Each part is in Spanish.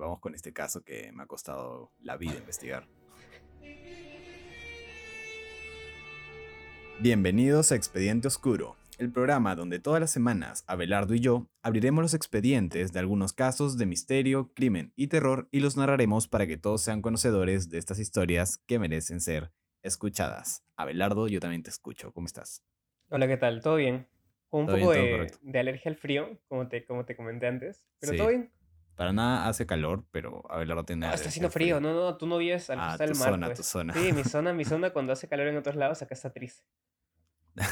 vamos con este caso que me ha costado la vida investigar. Bienvenidos a Expediente Oscuro, el programa donde todas las semanas Abelardo y yo abriremos los expedientes de algunos casos de misterio, crimen y terror y los narraremos para que todos sean conocedores de estas historias que merecen ser escuchadas. Abelardo, yo también te escucho. ¿Cómo estás? Hola, ¿qué tal? ¿Todo bien? Con un Todo poco bien, de, alergia al frío, como te, como te comenté antes. Pero Sí. todo bien. Para nada hace calor, pero Abelardo tiene Ah, está haciendo al frío. No, no, tú no vives al Ah, costado del mar. zona, pues. tu zona. Sí, mi zona, mi zona cuando hace calor en otros lados, acá está triste.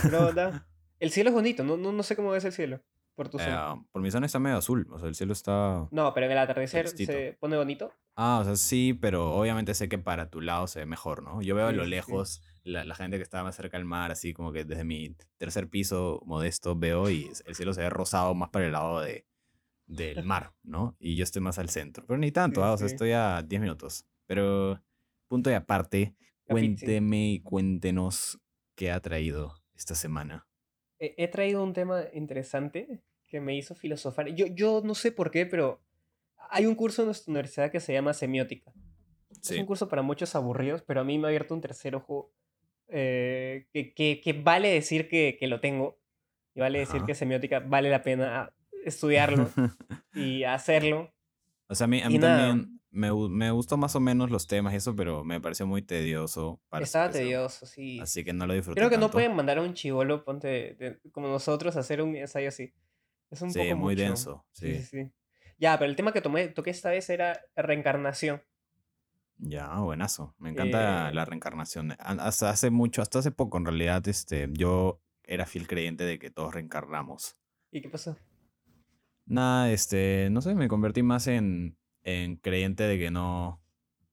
Pero da- el cielo es bonito, no, no, no sé cómo ves el cielo por tu Eh, zona. por mi zona está medio azul, o sea, el cielo está... No, pero en el atardecer se pone bonito. Ah, o sea, sí, pero obviamente sé que para tu lado se ve mejor, ¿no? Yo veo a lo sí, sí. lejos la, la gente que está más cerca del mar, así como que desde mi tercer piso modesto veo y el cielo se ve rosado más para el lado de, del mar, ¿no? Y yo estoy más al centro. Pero ni tanto, Sí, ah, o sea, sí. estoy a 10 minutos. Pero, punto y aparte, cuénteme y cuéntenos qué ha traído esta semana. He, traído un tema interesante que me hizo filosofar. Yo, yo no sé por qué, pero hay un curso en nuestra universidad que se llama semiótica. Es un curso para muchos aburridos, pero a mí me ha abierto un tercer ojo eh, que, que- que vale decir que, que lo tengo. Y vale decir que semiótica vale la pena estudiarlo y hacerlo. O sea, a mí, a mí también me, me gustó más o menos los temas y eso, pero me pareció muy tedioso para Estaba tedioso, sí. Así que no lo disfruté Creo que no pueden mandar a un chivolo, ponte, de- de- como nosotros, a hacer un ensayo así. Es un Sí, poco muy mucho. denso, Sí, sí. sí, sí. Ya, pero el tema que tomé, toqué esta vez era reencarnación. Ya, buenazo. Me encanta Eh, la reencarnación. Hasta hace mucho, hasta hace poco en realidad, este, yo era fiel creyente de que todos reencarnamos. ¿Y qué pasó? Nada, este, no sé, me convertí más en, en creyente de que no,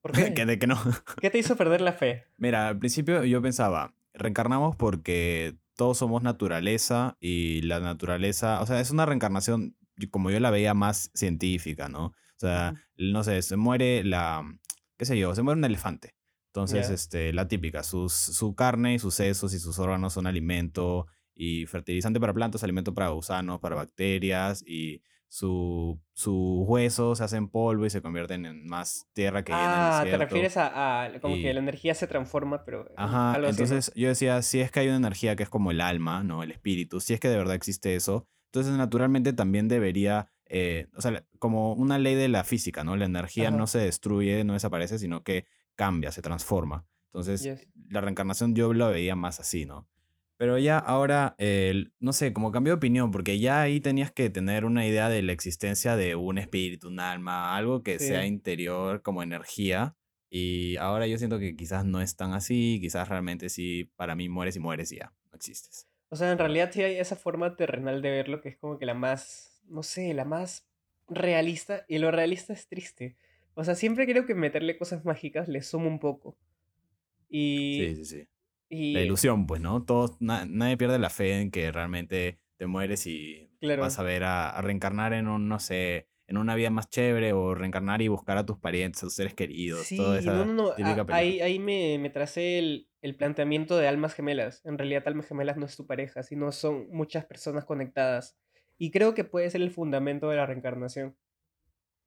¿Por que qué? de que no. ¿Qué te hizo perder la fe? Mira, al principio yo pensaba, reencarnamos porque todos somos naturaleza y la naturaleza, o sea, es una reencarnación como yo la veía más científica, ¿no? O sea, no sé, se muere la, qué sé yo, se muere un elefante. Entonces, este, la típica, sus, su carne y sus sesos y sus órganos son alimento y fertilizante para plantas, alimento para gusanos, para bacterias y su, sus huesos se hacen polvo y se convierten en más tierra que el Ah, te desierto. refieres a, a como que y- la energía se transforma, pero en Ajá, algo así, entonces yo decía, si es que hay una energía que es como el alma, ¿no? El espíritu, si es que de verdad existe eso, entonces naturalmente también debería, eh, o sea, como una ley de la física, ¿no? La energía Ajá. no se destruye, no desaparece, sino que cambia, se transforma. Entonces, Yes. la reencarnación yo lo veía más así, ¿no? Pero ya ahora, el- no sé, como cambié de opinión, porque ya ahí tenías que tener una idea de la existencia de un espíritu, un alma, algo que sea Sí. interior como energía. Y ahora yo siento que quizás no es tan así, quizás realmente sí, para mí mueres y mueres y ya, no existes. O sea, en realidad sí hay esa forma terrenal de verlo que es como que la más, no sé, la más realista. Y lo realista es triste. O sea, siempre creo que meterle cosas mágicas le suma un poco. Sí, Y, sí, sí. Y La ilusión, pues, ¿no? Todos, na- nadie pierde la fe en que realmente te mueres y claro, vas a ver a, a reencarnar en un, no sé, en una vida más chévere o reencarnar y buscar a tus parientes, a tus seres queridos, Sí, no, esa no, no. a- ahí, ahí me, me tracé el, el planteamiento de almas gemelas. En realidad, almas gemelas no es tu pareja, sino son muchas personas conectadas. Y creo que puede ser el fundamento de la reencarnación.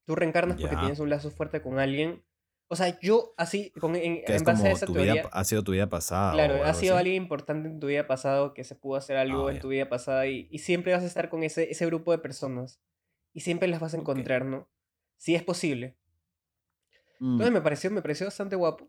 Tú reencarnas porque tienes un lazo fuerte con alguien. O sea, yo así, con, en, Que es en base a esa tu teoría, vida, ha sido tu vida pasada claro, has sido así. alguien importante en tu vida pasado, que se pudo hacer algo Ah, en tu vida pasada y, y siempre vas a estar con ese, ese grupo de personas. Y siempre las vas a encontrar, ¿no? Si es posible. Mm, Entonces me pareció, me pareció bastante guapo.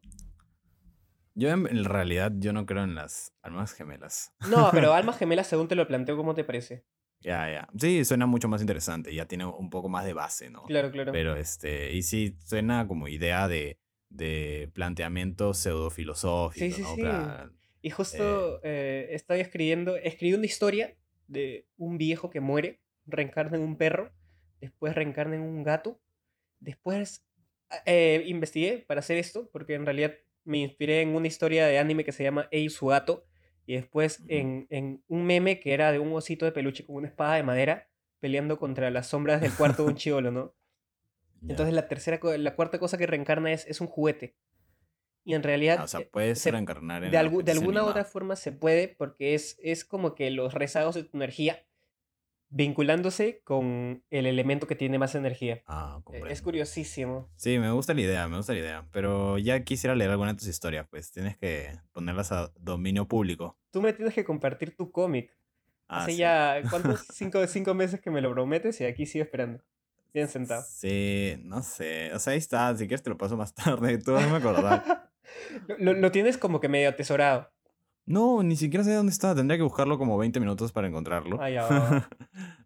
Yo en, en realidad yo no creo en las almas gemelas. No, pero almas gemelas, según te lo planteo, ¿cómo te parece? Ya, ya. Sí, suena mucho más interesante, ya tiene un poco más de base, ¿no? Claro, claro. Pero este, y sí, suena como idea de, de planteamiento pseudofilosófico, Sí, sí, ¿no? sí. Para- Y justo eh, estaba escribiendo, escribí una historia de un viejo que muere, reencarna en un perro, después reencarna en un gato, después eh, investigué para hacer esto, porque en realidad me inspiré en una historia de anime que se llama Ei su gato, y después en, en un meme que era de un osito de peluche con una espada de madera peleando contra las sombras del cuarto de un chivolo, ¿no? Entonces la tercera, la cuarta cosa que reencarna es, es un juguete. Y en Ah, realidad o sea, puedes se- reencarnar en de, algu- de alguna otra forma se puede porque es, es como que los rezagos de tu energía vinculándose con el elemento que tiene más energía. Ah, Es comprendo. curiosísimo. Sí, me gusta la idea, me gusta la idea. Pero ya quisiera leer alguna de tus historias, pues tienes que ponerlas a dominio público. Tú me tienes que compartir tu cómic. Ah, Hace sí. ya, ¿cuántos? Cinco, cinco meses que me lo prometes y aquí sigo esperando. Bien sentado. Sí, no sé. O sea, ahí está. Si quieres te lo paso más tarde. Tú no me acordar. Lo, lo- lo tienes como que medio atesorado. No, ni siquiera sé dónde está. Tendría que buscarlo como 20 minutos para encontrarlo. Ah, ya va.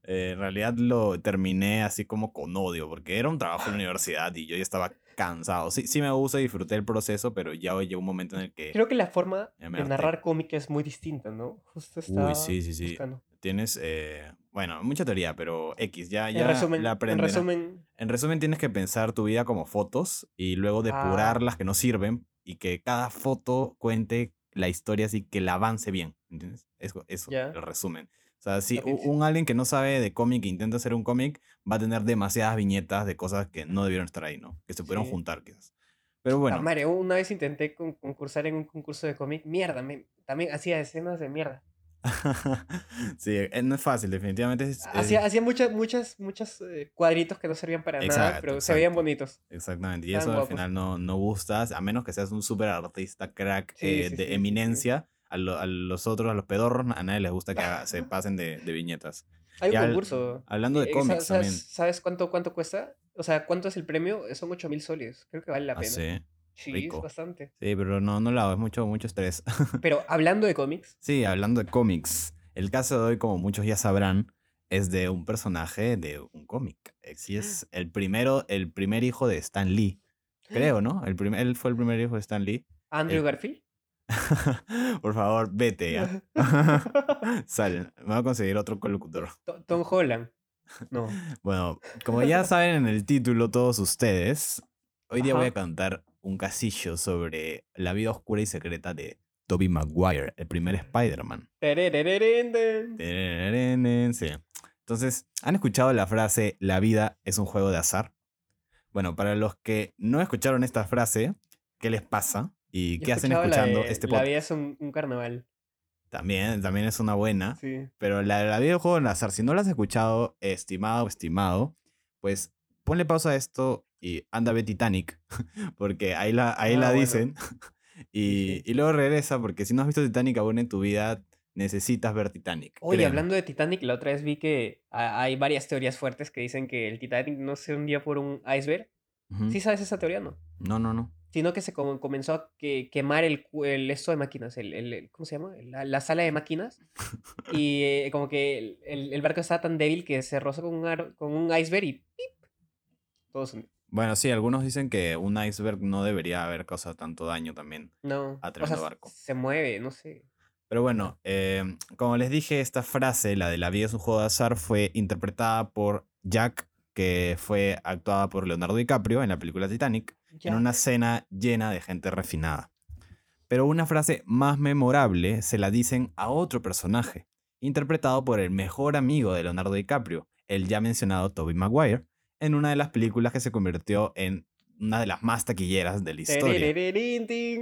Eh, en realidad lo terminé así como con odio, porque era un trabajo en la universidad y yo ya estaba cansado. Sí, sí me gusta disfruté el proceso, pero ya llegó un momento en el que Creo que la forma de narrar cómic es muy distinta, ¿no? Justo estaba Uy, sí, sí, sí. buscando. tienes, eh, bueno, mucha teoría, pero X, ya, En ya resumen, la en aprenderás. resumen, En resumen, tienes que pensar tu vida como fotos y luego depurar Ah. las que no sirven y que cada foto cuente la historia así que la avance bien, ¿entiendes? Eso, eso, Ya. el resumen. O sea, si un alguien que no sabe de cómic e intenta hacer un cómic, va a tener demasiadas viñetas de cosas que no debieron estar ahí, ¿no? Que se pudieron Sí. juntar, quizás. Pero Ah, bueno, madre, una vez intenté con- concursar en un concurso de cómic. Mierda, me- también hacía escenas de mierda. sí, eh, no es fácil, definitivamente es, es- Hacía, hacía muchas, muchas, muchos eh, cuadritos que no servían para nada, Exacto, pero se veían bonitos. Exactamente, y eso al final no, no gustas, a menos que seas un súper artista crack Sí, eh, sí, de sí, eminencia. A, lo- a los otros, a los pedorros, a nadie les gusta que haga- se pasen de, de viñetas. Hay Y un al- concurso. Hablando de cómics ¿sabes, también. ¿Sabes cuánto, cuánto cuesta? O sea, ¿cuánto es el premio? Son 8 mil soles. Creo que vale la Ah, pena. sí. Sí, rico. es bastante. Sí, pero no, no lo hago, es mucho, mucho estrés. Pero hablando de cómics, sí, hablando de cómics. El caso de hoy, como muchos ya sabrán, es de un personaje de un cómic. Eh, Sí, es el primero, el primer hijo de Stan Lee. Creo, ¿no? El primer, él fue el primer hijo de Stan Lee. Andrew El- Garfield. Por favor, vete ya. Sal, me voy a conseguir otro colocutor. To- Tom Holland. No. Bueno, como ya saben en el título todos ustedes, hoy día voy a Ajá. Un casillo sobre la vida oscura y secreta de Tobey Maguire, el primer Spider-Man. Sí. Entonces, ¿han escuchado la frase la vida es un juego de azar? Bueno, para los que no escucharon esta frase, ¿qué les pasa? ¿Y qué hacen la escuchando de, este La podcast? vida es un, un carnaval. También, también es una buena. Sí. Pero la, la vida del juego del azar, si no la has escuchado, estimado o estimado, pues ponle pausa a esto y anda a ver Titanic, porque ahí la, ahí Ah, la bueno. dicen. Y, y luego regresa, porque si no has visto Titanic aún en tu vida, necesitas ver Titanic. Oye, créeme. hablando de Titanic, la otra vez vi que ha- hay varias teorías fuertes que dicen que el Titanic no se hundió por un iceberg. Ujú. ¿Sí sabes esa teoría, no? No, no, no. Sino que se com- comenzó a que- quemar el, el esto de máquinas, el, el- ¿cómo se llama? La, la sala de máquinas. Y eh, como que el, el- el barco estaba tan débil que se rozó con un, ar- con un iceberg y ¡pip! Bueno, sí, algunos dicen que un iceberg no debería haber causado tanto daño también. No. O tremendo sea, barco. se mueve, no sé. Pero bueno, eh, como les dije, esta frase, la de la vida es un juego de azar, fue interpretada por Jack, que fue actuada por Leonardo DiCaprio en la película Titanic, en una escena llena de gente refinada. Pero una frase más memorable se la dicen a otro personaje, interpretado por el mejor amigo de Leonardo DiCaprio, el ya mencionado Tobey Maguire, en una de las películas que se convirtió en una de las más taquilleras de la historia.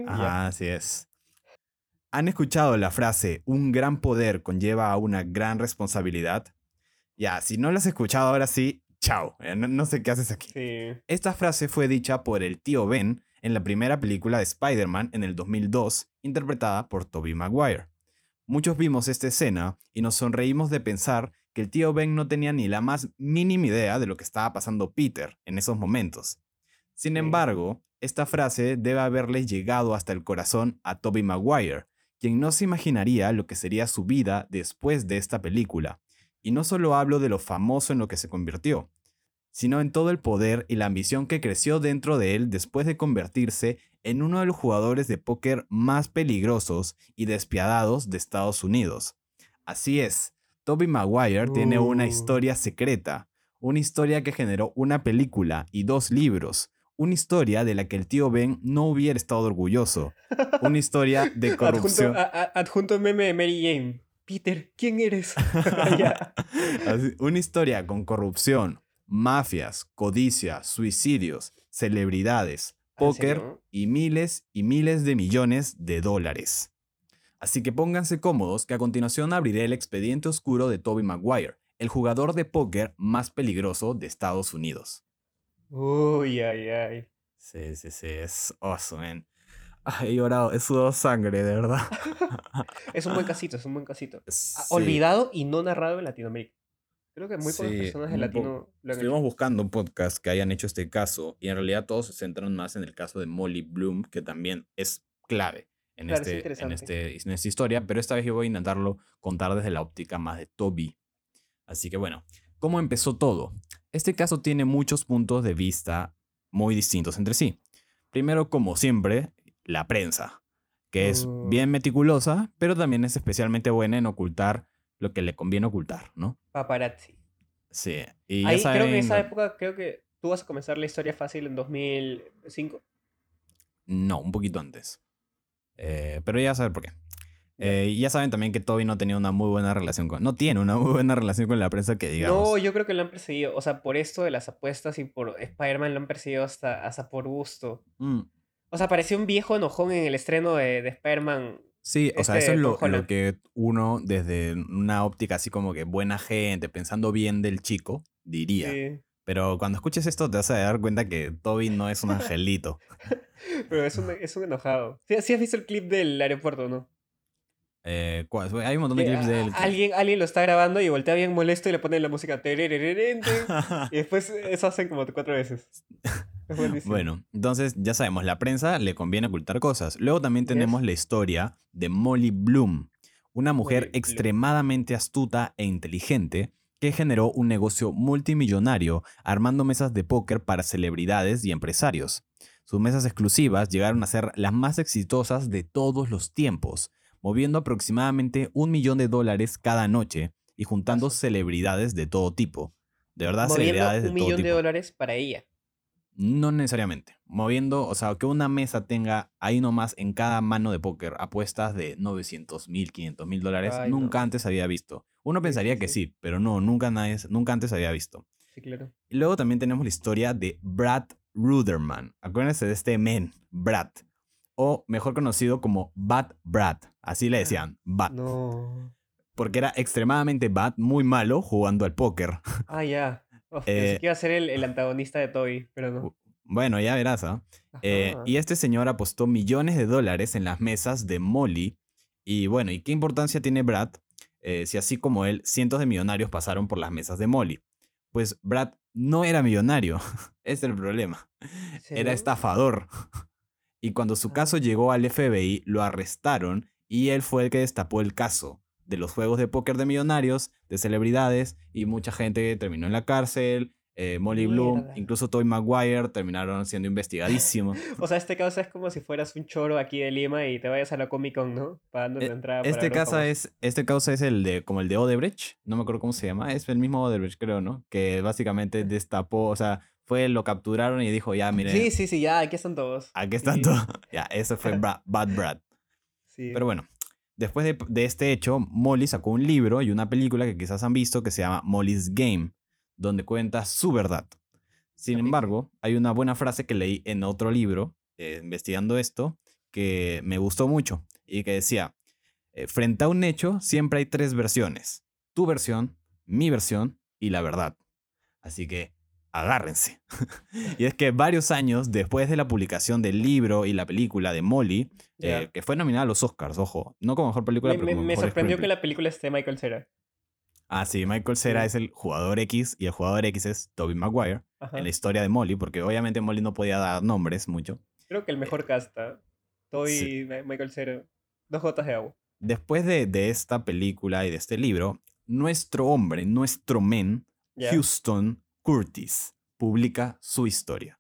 Ajá, así es. ¿Han escuchado la frase un gran poder conlleva a una gran responsabilidad? Ya, si no la has escuchado ahora sí, chao. eh, No, no sé qué haces aquí. Sí. Esta frase fue dicha por el tío Ben en la primera película de Spider-Man en el 2002, interpretada por Tobey Maguire. Muchos vimos esta escena y nos sonreímos de pensar que el tío Ben no tenía ni la más mínima idea de lo que estaba pasando Peter en esos momentos. Sin embargo, esta frase debe haberle llegado hasta el corazón a Tobey Maguire, quien no se imaginaría lo que sería su vida después de esta película. Y no solo hablo de lo famoso en lo que se convirtió, sino en todo el poder y la ambición que creció dentro de él después de convertirse en uno de los jugadores de póker más peligrosos y despiadados de Estados Unidos. Así es, Tobey Maguire tiene una Uh. historia secreta, una historia que generó una película y dos libros, una historia de la que el tío Ben no hubiera estado orgulloso, una historia de corrupción. Adjunto, meme de Mary Jane. Peter, ¿quién eres? Así, una historia con corrupción, mafias, codicia, suicidios, celebridades, ¿En póker y miles y miles de millones de dólares. Así que pónganse cómodos que a continuación abriré el expediente oscuro de Toby Maguire, el jugador de póker más peligroso de Estados Unidos. Uy, ay, ay. Sí, sí, sí, es awesome, man. Ay, he llorado, he sudado sangre, de verdad. Es un buen casito, es un buen casito. Ah, Sí. Olvidado y no narrado en Latinoamérica. Creo que muy pocas Sí, personas muy latino lo han hecho. Estuvimos buscando un podcast que hayan hecho este caso y en realidad todos se centran más en el caso de Molly Bloom, que también es clave en, Claro, es este, en, interesante. este, en esta historia, pero esta vez yo voy a intentarlo contar desde la óptica más de Toby. Así que bueno, ¿cómo empezó todo? Este caso tiene muchos puntos de vista muy distintos entre sí. Primero, como siempre, la prensa, que es Oh. bien meticulosa, pero también es especialmente buena en ocultar lo que le conviene ocultar, ¿no? Paparazzi. Sí, y Ahí creo que en saben- esa época, creo que tú vas a comenzar la historia fácil en 2005. No, un poquito antes. Eh, pero ya saben por qué. Eh, y ya saben también que Toby no tenía una muy buena relación con... No tiene una muy buena relación con la prensa que digamos. No, yo creo que lo han perseguido. O sea, por esto de las apuestas y por Spider-Man lo han perseguido hasta, hasta por gusto. Mm, O sea, parecía un viejo enojón en el estreno de, de Spider-Man. Sí, o sea, Este, eso es Tom lo, que uno desde una óptica así como que buena gente, pensando bien del chico, diría. Sí. Pero cuando escuches esto te vas a dar cuenta que Toby no es un angelito. Pero es un, es un enojado. ¿Sí, sí has visto el clip del aeropuerto, no? Eh. Hay un montón de clips de él. alguien, alguien lo está grabando y voltea bien molesto y le ponen la música. Y después eso hacen como cuatro veces. Es buenísimo. Bueno, entonces ya sabemos, la prensa le conviene ocultar cosas. Luego también tenemos Yes. la historia de Molly Bloom, una mujer Molly Bloom. extremadamente astuta e inteligente que generó un negocio multimillonario armando mesas de póker para celebridades y empresarios. Sus mesas exclusivas llegaron a ser las más exitosas de todos los tiempos, moviendo aproximadamente un millón de dólares cada noche y juntando celebridades de todo tipo. De verdad, Moviendo celebridades de un todo millón tipo. de dólares para ella. No necesariamente. Moviendo, o sea, que una mesa tenga ahí nomás en cada mano de póker apuestas de 900 mil, 500 mil dólares, Ay, no. nunca antes había visto. Uno pensaría sí, que sí. sí, pero no, nunca, nadie, nunca antes había visto. Sí, claro. Y luego también tenemos la historia de Brad Ruderman. Acuérdense de este men, Brad. O mejor conocido como Bad Brad. Así le decían, Bad. No. Porque era extremadamente bad, muy malo jugando al póker. Ah, ya. Uf, pensé Eh, que iba a ser el, el antagonista de Toby, pero no. Bueno, ya verás, ¿ah? Eh, y este señor apostó millones de dólares en las mesas de Molly. Y bueno, ¿y qué importancia tiene Brad eh, si así como él, cientos de millonarios pasaron por las mesas de Molly? Pues Brad no era millonario. Es el problema. ¿En Era estafador. Y cuando su Ah. caso llegó al FBI, lo arrestaron y él fue el que destapó el caso de los juegos de póker de millonarios, de celebridades y mucha gente terminó en la cárcel. eh, Molly Bloom, incluso Toy Maguire terminaron siendo investigadísimos. O sea, este caso es como si fueras un choro aquí de Lima y te vayas a la Comic Con, ¿no? Pagando Eh, la entrada Este caso es, este caso es el de, como el de Odebrecht, no me acuerdo cómo se llama, es el mismo Odebrecht creo, ¿no? Que básicamente destapó, o sea, fue, lo capturaron y dijo, ya, mire, Sí, sí, sí, ya, aquí están todos. aquí están sí. todos. ya, eso fue Bra- Bad Brad. Sí. Pero bueno, después de, de este hecho, Molly sacó un libro y una película que quizás han visto que se llama Molly's Game, donde cuenta su verdad. Sin embargo, hay una buena frase que leí en otro libro, eh, investigando esto, que me gustó mucho y que decía, eh, frente a un hecho siempre hay tres versiones, tu versión, mi versión y la verdad. Así que agárrense. y es que varios años después de la publicación del libro y la película de Molly, eh, que fue nominada a los Oscars, ojo, no como mejor película, me, pero me- como me mejor sorprendió que la película esté Michael Cera. Ah, sí, Michael Cera Sí. es el jugador X y el jugador X es Tobey Maguire Ajá. en la historia de Molly, porque obviamente Molly no podía dar nombres mucho. Creo que el mejor cast ¿ah? Toby Sí. Michael Cera. Dos gotas de agua. Después de, de esta película y de este libro, nuestro hombre, nuestro men. Houston Curtis, publica su historia.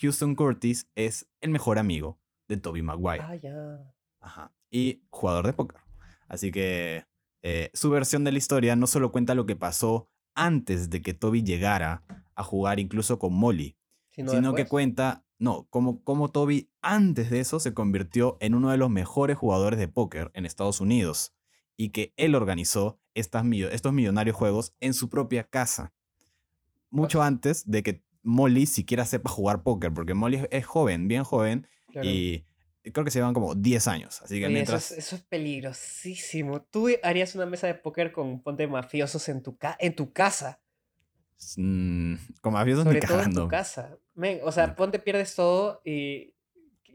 Houston Curtis es el mejor amigo de Tobey Maguire. Ah, ya. Ajá. Y jugador de póker. Así que eh, su versión de la historia no solo cuenta lo que pasó antes de que Toby llegara a jugar incluso con Molly, Sino, sino que cuenta, no, como Toby antes de eso se convirtió en uno de los mejores jugadores de póker en Estados Unidos y que él organizó estas, estos millonarios juegos en su propia casa. Mucho antes de que Molly siquiera sepa jugar póker, porque Molly es- joven, bien joven, Claro. y creo que se llevan como 10 años. Así que Oye, mientras... eso, es, eso es peligrosísimo. Tú harías una mesa de póker con ponte mafiosos en tu, ca- en tu casa. mm, con mafiosos ni Sobre en tu casa. Men, o sea, No. ponte, pierdes todo y,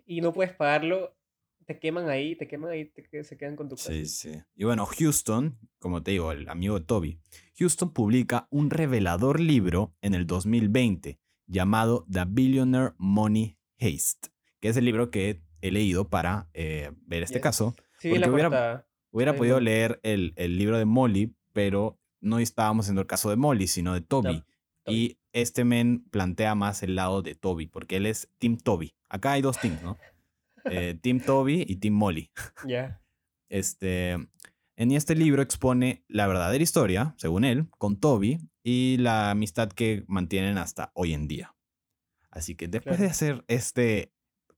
y no puedes pagarlo. Te queman ahí, te queman ahí, te, se quedan con tu casa. Sí, sí. Y bueno, Houston, como te digo, el amigo de Toby, Houston publica un revelador libro en el 2020 llamado The Billionaire Money Heist, que es el libro que he leído para eh, ver este Yes. caso. Sí, vi la porque hubiera-. Hubiera podido no. leer el, el libro de Molly, pero no estábamos haciendo el caso de Molly, sino de Toby. Toby. Y este men plantea más el lado de Toby, porque él es Team Toby. Acá hay dos teams, ¿no? Eh, team Toby y Team Molly. Ya. Este, en este libro expone la verdadera historia, según él, con Toby y la amistad que mantienen hasta hoy en día. Así que después de hacer este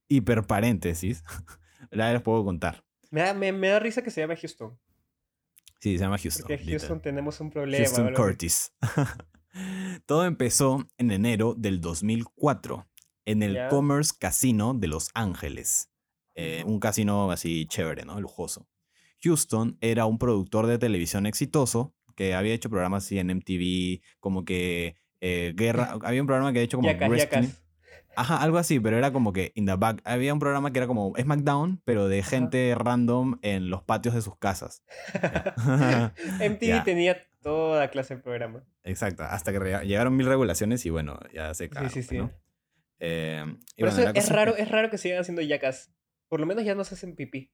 hiper paréntesis, la les puedo contar. Me da, me, me da risa que se llame Houston. Sí, se llama Houston. Porque en literal. Houston tenemos un problema. Houston. Curtis. Todo empezó en enero del 2004 en el. Commerce Casino de Los Ángeles. Eh, un casino así chévere, ¿no? Lujoso. Houston era un productor de televisión exitoso que había hecho programas así en MTV, como que eh, guerra. Había un programa que había hecho como Yacas, yacas. Ajá, algo así, pero era como que in the back. Había un programa que era como SmackDown, pero de gente random en los patios de sus casas. MTV tenía toda clase de programa. Exacto, hasta que llegaron mil regulaciones y bueno, ya se cagaron, sí, pues, sí. ¿no? Eh, y Por bueno, eso es raro, que- es raro que sigan haciendo yacas. Por lo menos ya no se hacen pipí.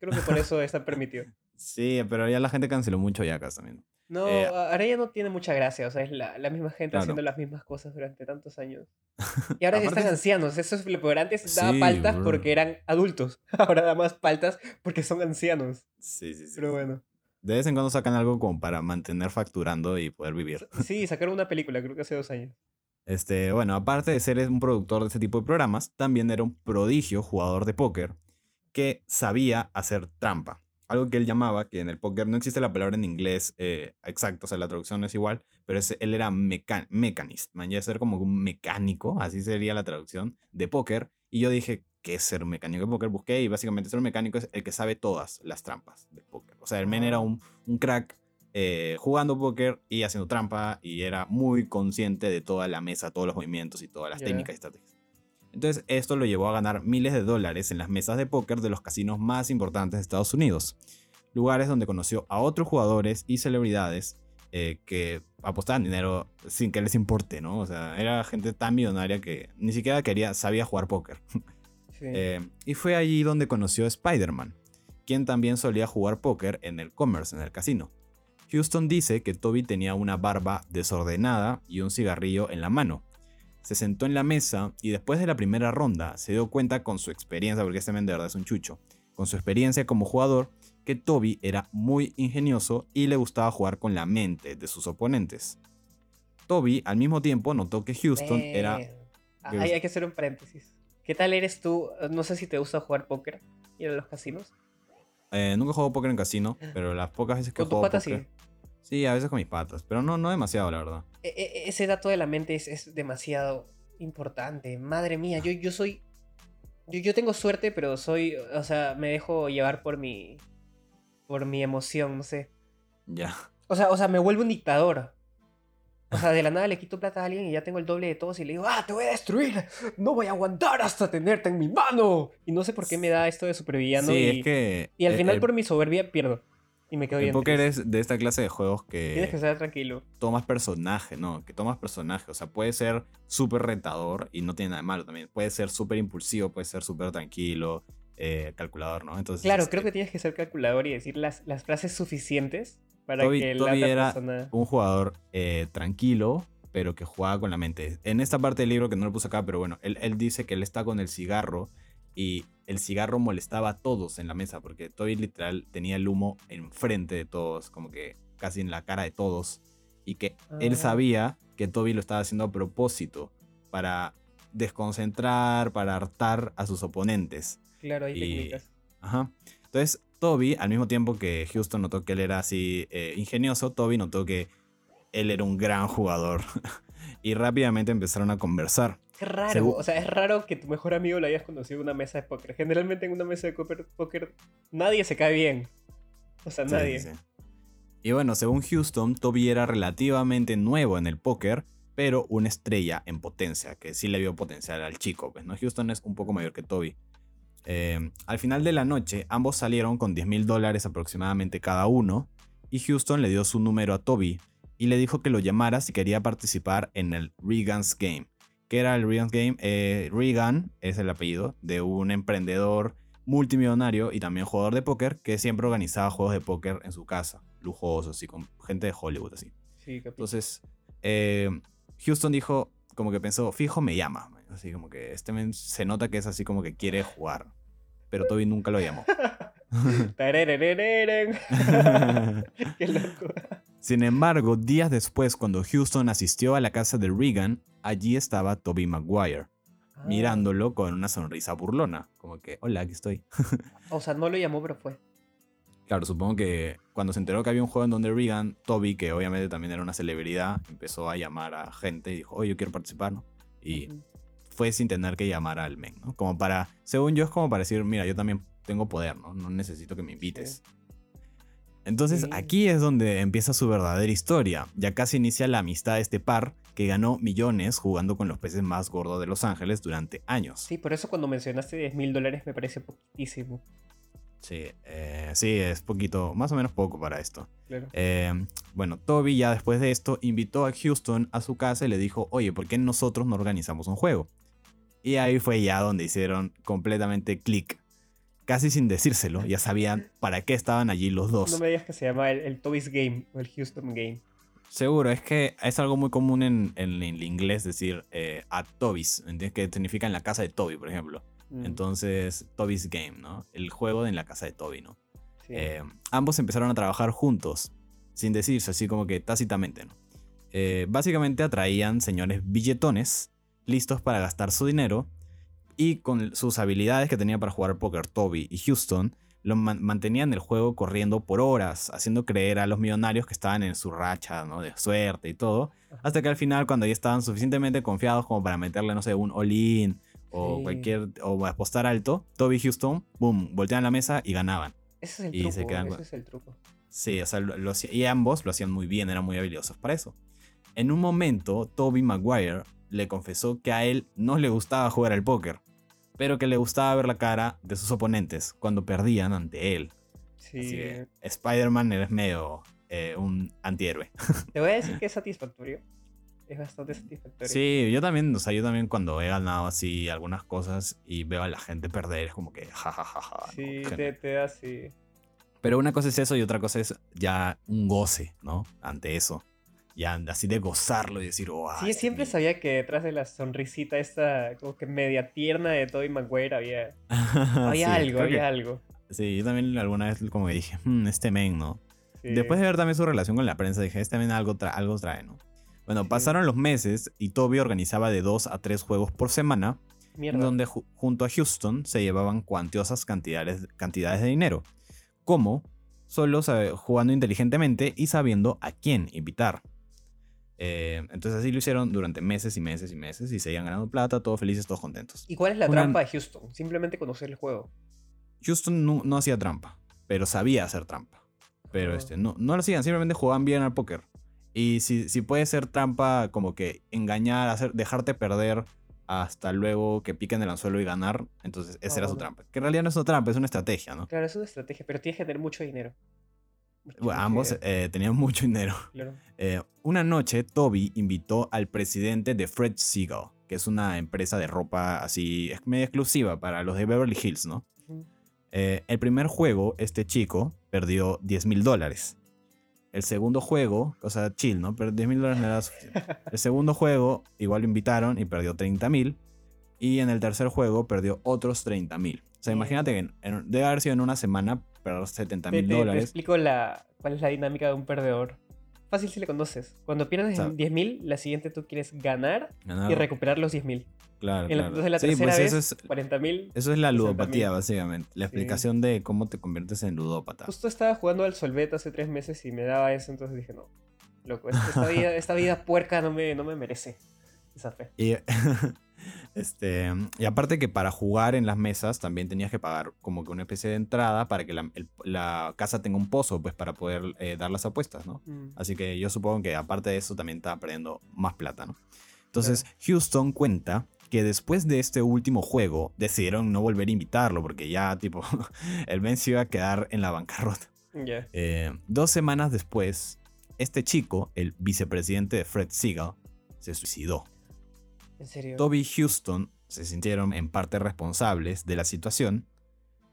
Creo que por eso está permitido. Sí, pero ya la gente canceló mucho Yacas también. No, Eh, ahora ya no tiene mucha gracia. O sea, es la, la misma gente Claro. haciendo las mismas cosas durante tantos años. Y ahora Aparte están es- ancianos. Eso es lo peor. Antes daba Sí, paltas bro. porque eran adultos. Ahora da más paltas porque son ancianos. Sí, sí, sí. Pero bueno. De vez en cuando sacan algo como para mantener facturando y poder vivir. Sí, sacaron una película, creo que hace dos años. Este, bueno, aparte de ser un productor de este tipo de programas, también era un prodigio jugador de póker que sabía hacer trampa. Algo que él llamaba, que en el póker no existe la palabra en inglés eh, exacto, o sea, la traducción no es igual, pero él era meca mecanist, man, ya ser como un mecánico, así sería la traducción, de póker. Y yo dije, ¿qué es ser un mecánico de póker? Busqué y básicamente ser un mecánico es el que sabe todas las trampas del póker. O sea, el men era un, un crack eh, jugando póker y haciendo trampa y era muy consciente de toda la mesa, todos los movimientos y todas las Ya. técnicas y estrategias. Entonces esto lo llevó a ganar miles de dólares en las mesas de póker de los casinos más importantes de Estados Unidos, lugares donde conoció a otros jugadores y celebridades eh, que apostaban dinero sin que les importe, ¿no? O sea, era gente tan millonaria que ni siquiera quería, sabía jugar póker. Sí. Eh, y fue allí donde conoció a Spider-Man, quien también solía jugar póker en el Commerce, en el casino. Houston dice que Toby tenía una barba desordenada y un cigarrillo en la mano. Se sentó en la mesa y después de la primera ronda se dio cuenta con su experiencia, porque este men de verdad es un chucho, con su experiencia como jugador, que Toby era muy ingenioso y le gustaba jugar con la mente de sus oponentes. Toby al mismo tiempo notó que Houston era... Eh, Hay, hay que hacer un paréntesis. ¿Qué tal eres tú? No sé si te gusta jugar póker. Ir a los casinos. eh, nunca he jugado póker en casino, pero las pocas veces que he jugado póker... sí. Sí, a veces con mis patas, pero no, no demasiado, la verdad. E- e- ese dato de la mente es, es demasiado importante. Madre mía, yo, yo soy. Yo, yo tengo suerte, pero soy. O sea, me dejo llevar por mi. Por mi emoción, no sé. Ya. O sea, o sea, me vuelvo un dictador. O sea, de la nada le quito plata a alguien y ya tengo el doble de todos y le digo, ¡ah, te voy a destruir! ¡No voy a aguantar hasta tenerte en mi mano! Y no sé por qué me da esto de supervillano sí, y, es que... y al el- final el- por mi soberbia pierdo. Y me quedo El bien. póker triste. es de esta clase de juegos Tienes que que estar tranquilo. tomas personaje, ¿no? Que tomas personaje. O sea, puede ser súper retador y no tiene nada de malo también. Puede ser súper impulsivo, puede ser súper tranquilo, eh, calculador, ¿no? Entonces, Claro, este, creo que tienes que ser calculador y decir las, las frases suficientes para Toby- que la Toby otra era persona... un jugador eh, tranquilo, pero que jugaba con la mente. En esta parte del libro que no lo puse acá, pero bueno, él, él dice que él está con el cigarro y el cigarro molestaba a todos en la mesa, porque Toby literal tenía el humo enfrente de todos, como que casi en la cara de todos, y que él Ah. sabía que Toby lo estaba haciendo a propósito para desconcentrar, para hartar a sus oponentes. Claro, hay y- técnicas. Ajá. Entonces, Toby, al mismo tiempo que Houston notó que él era así eh, ingenioso, Toby notó que él era un gran jugador. y rápidamente empezaron a conversar. Qué raro. Segu- O sea, es raro que tu mejor amigo lo hayas conocido en una mesa de póker. Generalmente en una mesa de póker, póker nadie se cae bien. O sea, Sí, nadie. sí. Y bueno, según Houston, Toby era relativamente nuevo en el póker, pero una estrella en potencia, que sí le vio potencial al chico. Pues, ¿no? Houston es un poco mayor que Toby. Eh, al final de la noche, ambos salieron con 10 mil dólares aproximadamente cada uno, y Houston le dio su número a Toby y le dijo que lo llamara si quería participar en el Regan's Game. ¿Qué era el Regan's Game? Eh, Regan es el apellido de un emprendedor multimillonario y también jugador de póker que siempre organizaba juegos de póker en su casa, lujosos, así, con gente de Hollywood, así. Sí. Entonces, eh, Houston dijo, como que pensó, fijo, me llama. Así como que este men se nota que es así como que quiere jugar. Pero Toby nunca lo llamó. Qué. Sin embargo, días después, cuando Houston asistió a la casa de Regan, allí estaba Toby Maguire, Ah, mirándolo con una sonrisa burlona. Como que, hola, aquí estoy. O sea, no lo llamó, pero fue. Claro, supongo que cuando se enteró que había un juego en donde Regan, Toby, que obviamente también era una celebridad, empezó a llamar a gente y dijo, oye, yo quiero participar, ¿no? Y fue sin tener que llamar al men, ¿no? Como para, según yo, es como para decir, mira, yo también tengo poder, ¿no? No necesito que me invites. Entonces Sí. aquí es donde empieza su verdadera historia. Ya casi inicia la amistad de este par que ganó millones jugando con los peces más gordos de Los Ángeles durante años. Sí, por eso cuando mencionaste 10 mil dólares me parece poquitísimo. Sí, eh, sí, es poquito, más o menos poco para esto. Claro. Eh, bueno, Toby ya después de esto invitó a Houston a su casa y le dijo, oye, ¿por qué nosotros no organizamos un juego? Y ahí fue ya donde hicieron completamente clic. Casi sin decírselo, ya sabían para qué estaban allí los dos. No me digas que se llama el, el Toby's Game o el Houston Game. Seguro, es que es algo muy común en, en el inglés decir eh, a Toby's, ¿entiendes? Que significa en la casa de Toby, por ejemplo. Mm, Entonces, Toby's Game, ¿no? El juego de en la casa de Toby, ¿no? sí. Eh, ambos empezaron a trabajar juntos, sin decirse, así como que tácitamente, ¿no? Eh, básicamente atraían señores billetones, listos para gastar su dinero, y con sus habilidades que tenía para jugar póker Toby y Houston, lo man- mantenían el juego corriendo por horas, haciendo creer a los millonarios que estaban en su racha, ¿no? De suerte y todo, hasta que al final, cuando ya estaban suficientemente confiados como para meterle, no sé, un all-in o Sí. cualquier, o apostar alto, Toby y Houston, boom, volteaban la mesa y ganaban. Ese es el y se truco. quedan Ese es el truco. Sí, o sea, lo- y ambos lo hacían muy bien, eran muy habilidosos para eso. En un momento, Toby Maguire le confesó que a él no le gustaba jugar al póker, pero que le gustaba ver la cara de sus oponentes cuando perdían ante él. Sí. Spider-Man es medio eh, un antihéroe. Te voy a decir que es satisfactorio. Es bastante satisfactorio. Sí, yo también, o sea, yo también cuando he ganado así algunas cosas y veo a la gente perder, es como que jajajaja. ¿no? Sí, Genial. te, te da así. Pero una cosa es eso y otra cosa es ya un goce, ¿no? Ante eso. Ya así de gozarlo y decir, oh, Sí, siempre mi-". sabía que detrás de la sonrisita esta como que media tierna de Toby Maguire había, había Sí, algo, había que- algo. Sí, yo también alguna vez como que dije, "Hmm, este men, ¿no? Sí. Después de ver también su relación con la prensa, dije, este men algo, tra- algo trae, ¿no? Bueno, Sí. pasaron los meses y Toby organizaba de dos a tres juegos por semana, Mierda. donde ju- junto a Houston se llevaban cuantiosas cantidades, cantidades de dinero, como solo jugando inteligentemente y sabiendo a quién invitar. Eh, entonces así lo hicieron durante meses y meses y meses y seguían ganando plata, todos felices, todos contentos. ¿Y cuál es la una- trampa de Houston? Simplemente conocer el juego. Houston no, no hacía trampa, pero sabía hacer trampa. Pero este, no, no lo hacían, simplemente jugaban bien al póker. Y si, si puede ser trampa, como que engañar, hacer, dejarte perder hasta luego que piquen el anzuelo y ganar, entonces esa Ah, era su trampa. Que en realidad no es una trampa, es una estrategia, ¿no? Claro, es una estrategia, pero tienes que tener mucho dinero. Bueno, ambos eh, tenían mucho dinero. claro. Eh, una noche, Toby invitó al presidente de Fred Seagal, que es una empresa de ropa así, es medio exclusiva para los de Beverly Hills, ¿no? Eh, el primer juego, este chico perdió 10 mil dólares. El segundo juego, o sea, chill, ¿no? Pero 10 mil dólares no era suficiente. El segundo juego, igual lo invitaron y perdió 30 mil. Y en el tercer juego perdió otros 30 mil. O sea, imagínate que en- en- debe haber sido en una semana perder 70 Te, mil te- te dólares. explico la, cuál es la dinámica de un perdedor. Fácil si le conoces. Cuando pierdes O sea, en 10.000, la siguiente tú quieres ganar Ganar- y recuperar los 10.000. Claro, En la- claro. Entonces la Sí, tercera pues vez, eso es, 40.000. eso es la 60.000. ludopatía, básicamente. La Sí. explicación de cómo te conviertes en ludópata. Justo estaba jugando al Solvet hace tres meses y me daba eso, entonces dije, no, loco, esta esta vida, esta vida puerca no me, no me merece esa fe. Y, Este, y aparte que para jugar en las mesas también tenías que pagar como que una especie de entrada para que la, el- la casa tenga un pozo, pues para poder eh, dar las apuestas, ¿no? Mm. Así que yo supongo que aparte de eso también estaba perdiendo más plata, ¿no? Entonces Houston cuenta que después de este último juego decidieron no volver a invitarlo porque ya tipo el Ben se iba a quedar en la bancarrota. Eh, dos semanas después, este chico, el vicepresidente de Fred Seagal, se suicidó. En serio. Toby y Houston se sintieron en parte responsables de la situación,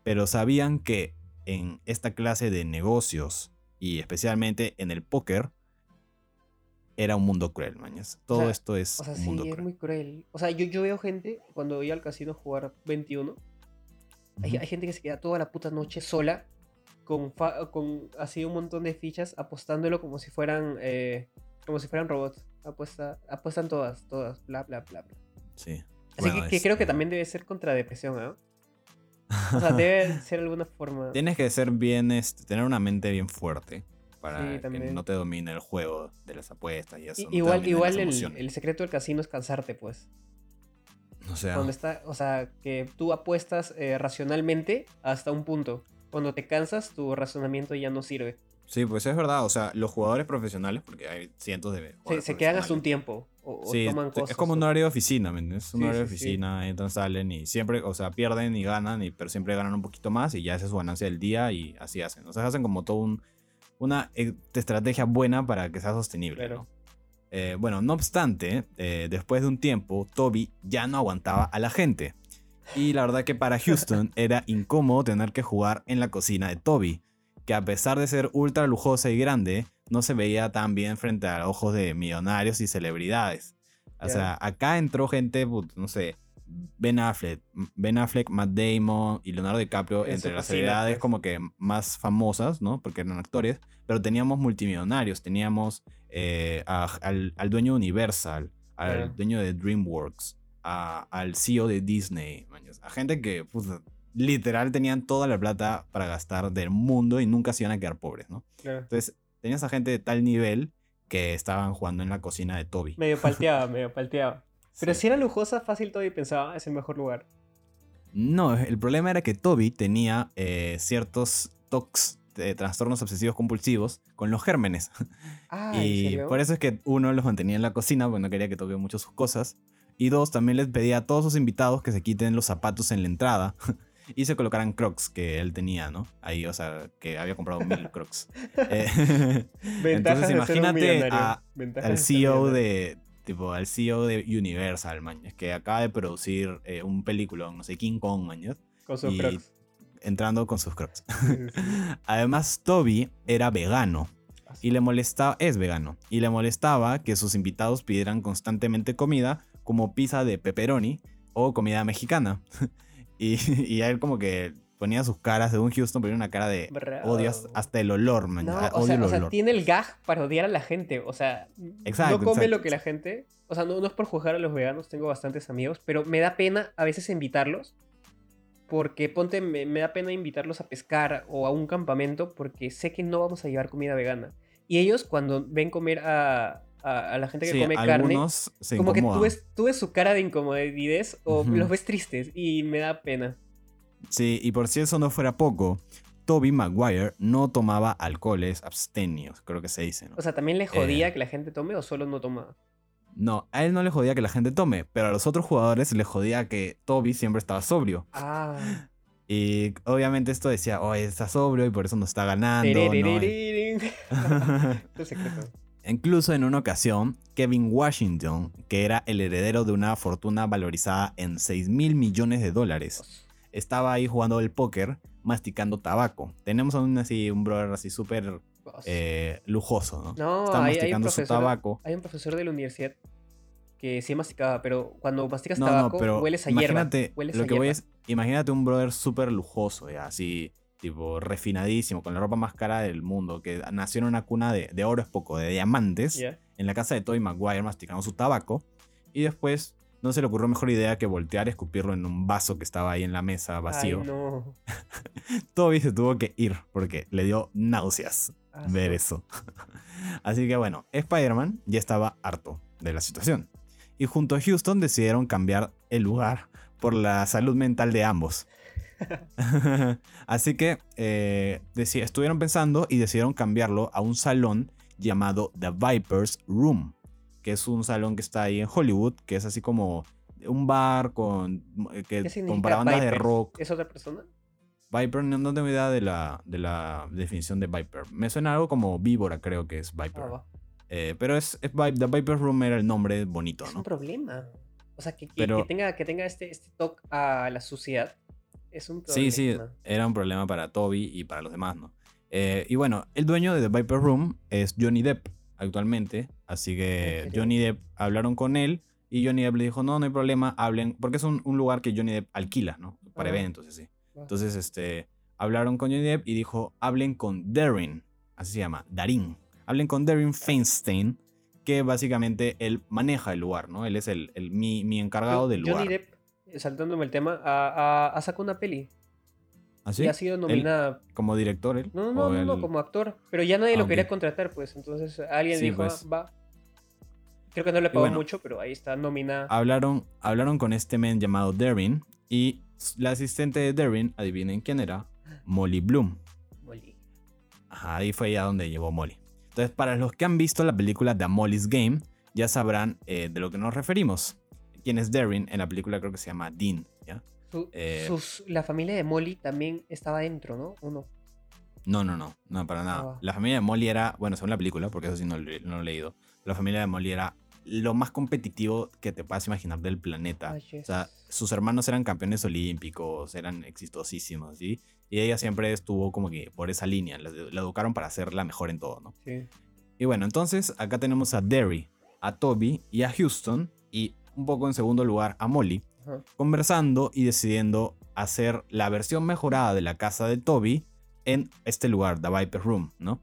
pero sabían que en esta clase de negocios y especialmente en el póker era un mundo cruel, mañas. Todo sea, esto es O sea, un sí, mundo es cruel. muy cruel. O sea, yo, yo veo gente cuando voy al casino a jugar 21. Hay, gente que se queda toda la puta noche sola con, fa- con así un montón de fichas apostándolo como si fueran eh, como si fueran robots. Apuesta, apuestan todas, todas, bla, bla, bla, bla. Sí. Así Bueno, que, que creo que este, también debe ser contra depresión, ¿ah? O sea, debe ser alguna forma. Tienes que ser bien, este, tener una mente bien fuerte para Sí, que no te domine el juego de las apuestas y eso. No igual igual el, el secreto del casino es cansarte, pues. O sea, Cuando está, o sea, que tú apuestas eh, racionalmente hasta un punto. Cuando te cansas, tu razonamiento ya no sirve. Sí, pues es verdad. O sea, los jugadores profesionales, porque hay cientos de Se, se quedan hasta un tiempo. O, o Sí, toman te- cosas. es como un horario de oficina, ¿me entiendes? Un Sí, horario de sí, sí. oficina, entran, salen y siempre, o sea, pierden y ganan, y, pero siempre ganan un poquito más y ya esa es su ganancia del día y así hacen. O sea, hacen como todo un, una eh, estrategia buena para que sea sostenible, Claro. ¿no? Eh, bueno, no obstante, eh, después de un tiempo, Toby ya no aguantaba a la gente. Y la verdad que para Houston era incómodo tener que jugar en la cocina de Toby, que a pesar de ser ultra lujosa y grande, no se veía tan bien frente a ojos de millonarios y celebridades. O sea, acá entró gente, no sé, Ben Affleck, Ben Affleck, Matt Damon y Leonardo DiCaprio En entre las celebridades pues. como que más famosas, ¿no? Porque eran actores, pero teníamos multimillonarios, teníamos eh, a- al, al dueño de Universal, al dueño de DreamWorks, a- al CEO de Disney, a gente que literal tenían toda la plata para gastar del mundo y nunca se iban a quedar pobres, ¿no? Claro. Entonces, tenías a gente de tal nivel que estaban jugando en la cocina de Toby. Medio palteaba, medio palteaba. Pero Sí. si era lujosa, fácil todo y pensaba, es el mejor lugar. No, el problema era que Toby tenía eh, ciertos tocs de trastornos obsesivos compulsivos con los gérmenes. Ah, ¿en y por eso es que uno los mantenía en la cocina porque no quería que toque mucho sus cosas. Y dos, también les pedía a todos sus invitados que se quiten los zapatos en la entrada y se colocaran crocs que él tenía, ¿no? Ahí, o sea, que había comprado mil crocs. Eh, un imagínate a- al CEO de tipo al CEO de Universal, man, es que acaba de producir eh, un película, no sé, King Kong, man, Con sus y- crocs. entrando con sus crocs. Sí, sí, sí. Además, Toby era vegano Ah, y le molestaba, es vegano, y le molestaba que sus invitados pidieran constantemente comida como pizza de pepperoni o comida mexicana. Y, y él como que ponía sus caras, según Houston, ponía una cara de odio hasta- hasta el olor, man. No, o sea, el o sea, olor. tiene el gag para odiar a la gente. O sea, Exacto, no come exacto. lo que la gente. O sea, no, no es por juzgar a los veganos, tengo bastantes amigos, pero me da pena a veces invitarlos. Porque ponte, me, me da pena invitarlos a pescar o a un campamento porque sé que no vamos a llevar comida vegana. Y ellos, cuando ven comer a, a, a la gente que Sí, come carne, como que tú ves, tú ves su cara de incomodidad o los ves tristes y me da pena. Sí, y por si eso no fuera poco, Toby Maguire no tomaba alcoholes abstenios, creo que se dice, ¿no? O sea, ¿también le jodía Eh. que la gente tome o solo no toma? No, a él no le jodía que la gente tome, pero a los otros jugadores le jodía que Toby siempre estaba sobrio. Ah. Y obviamente esto decía, oye, está sobrio y por eso no está ganando. ¿no? Incluso en una ocasión, Kevin Washington, que era el heredero de una fortuna valorizada en 6 mil millones de dólares, estaba ahí jugando el póker, masticando tabaco. Tenemos aún así un brother así súper eh, lujoso, ¿no? No, Está hay, hay un masticando su tabaco. hay un profesor de la universidad que sí masticaba, pero cuando masticas No, no, tabaco pero hueles a hierba. imagínate, Hueles lo a que voy hierba. es, imagínate un brother súper lujoso, ya, así, tipo, refinadísimo, con la ropa más cara del mundo, que nació en una cuna de, de oro es poco, de diamantes, Ya. en la casa de Toby Maguire masticando su tabaco, y después no se le ocurrió mejor idea que voltear y escupirlo en un vaso que estaba ahí en la mesa vacío. Ay, no. Toby se tuvo que ir porque le dio náuseas Ah, ver eso. Así que bueno, Spider-Man ya estaba harto de la situación. y junto a Houston decidieron cambiar el lugar por la salud mental de ambos. Así que eh, estuvieron pensando y decidieron cambiarlo a un salón llamado The Vipers Room, que es un salón que está ahí en Hollywood, que es así como un bar con, eh, que, ¿Qué con bandas de rock. ¿Es otra persona? Viper, no, no tengo idea de la, de la definición de Viper. Me suena algo como víbora, creo que es Viper. Ah. Eh, pero es, es The Viper Room era el nombre bonito, Es un ¿no? problema. O sea, que, que- Pero- que tenga, que tenga este, este toque a la suciedad es un Sí, problema. sí, era un problema para Toby y para los demás, ¿no? Eh, y bueno, el dueño de The Viper Room es Johnny Depp actualmente, así que? Johnny Depp hablaron con él y Johnny Depp le dijo, no, no hay problema, hablen, porque es un, un lugar que Johnny Depp alquila, ¿no? Para Ah. eventos y así. Va. Entonces, este, hablaron con Johnny Depp y dijo, hablen con Darren, así se llama, Darin. Hablen con Darren Feinstein, que básicamente él maneja el lugar, ¿no? Él es el, el- mi, mi encargado del Johnny lugar. Depp, saltándome el tema, ha, ha- sacado una peli ¿Así? y ha sido nominada. Como director él. No, no, ¿O no, no, como actor. Pero ya nadie Ah, lo ok. quería contratar, pues. Entonces alguien Sí, dijo, pues. "Ah, va. Creo que no le pagó bueno. mucho, pero ahí está nominada. hablaron, hablaron con este men llamado Darren y la asistente de Darren, adivinen quién era, Molly Bloom. Molly. Ajá, ahí fue ya donde llegó Molly. Entonces, para los que han visto la película The Molly's Game, ya sabrán eh, de lo que nos referimos. ¿Quién es Darren? En la película creo que se llama Dean, ¿ya? Su- Eh, sus- la familia de Molly también estaba dentro, ¿no? ¿O no? No, no, no, no, para nada. Ah. La familia de Molly era, bueno, según la película, porque eso sí no, lo he- no lo he leído, la familia de Molly era lo más competitivo que te puedas imaginar del planeta. O sea, sus hermanos eran campeones olímpicos, eran exitosísimos, ¿sí? Y ella siempre estuvo como que por esa línea, la, la educaron para ser la mejor en todo, ¿no? Sí. Y bueno, entonces acá tenemos a Derry, a Toby y a Houston, y un poco en segundo lugar a Molly, conversando y decidiendo hacer la versión mejorada de la casa de Toby en este lugar, The Viper Room, ¿no?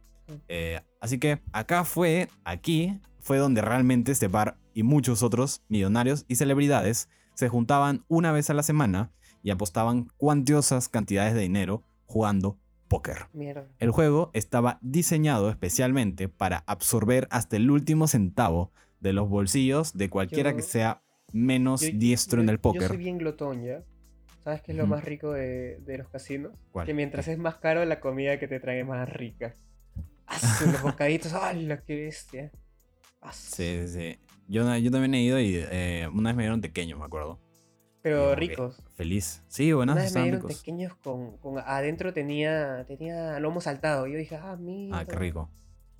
Eh, así que acá fue, aquí fue donde realmente este bar y muchos otros millonarios y celebridades se juntaban una vez a la semana y apostaban cuantiosas cantidades de dinero jugando póker. Mierda. El juego estaba diseñado especialmente para absorber hasta el último centavo de los bolsillos de cualquiera Yo- que sea menos Yo- diestro en el póker. Yo soy bien glotón, ¿ya? ¿Sabes qué es lo más rico de, de los casinos? ¿Cuál? Que mientras es más caro, la comida que te trae es más rica. ¡Asu! Los bocaditos, ¡hala, qué bestia! ¡Asu! Sí, sí, sí. Yo, yo también he ido y eh, una vez me dieron pequeños, me acuerdo. Pero que ricos. Feliz. Sí, buenas, Una vez me estaban dieron ricos. pequeños con, con- Adentro tenía, tenía lomo saltado. Y yo dije, ah, mira. Ah, qué rico.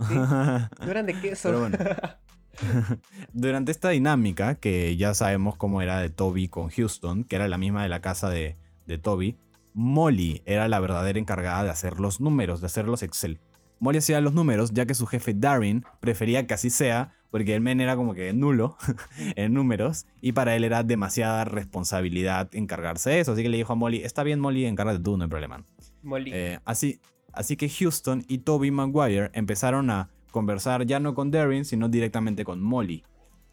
Sí. No eran de queso. Pero bueno. Durante esta dinámica, que ya sabemos cómo era de Toby con Houston, que era la misma de la casa de, de Toby, Molly era la verdadera encargada de hacer los números, de hacer los Excel. Molly hacía los números ya que su jefe Darren prefería que así sea, porque el men era como que nulo en números y para él era demasiada responsabilidad encargarse de eso. Así que le dijo a Molly, está bien Molly, encárgate tú, no hay problema. Molly. Eh, así, así que Houston y Toby Maguire empezaron a conversar ya no con Darren, sino directamente con Molly.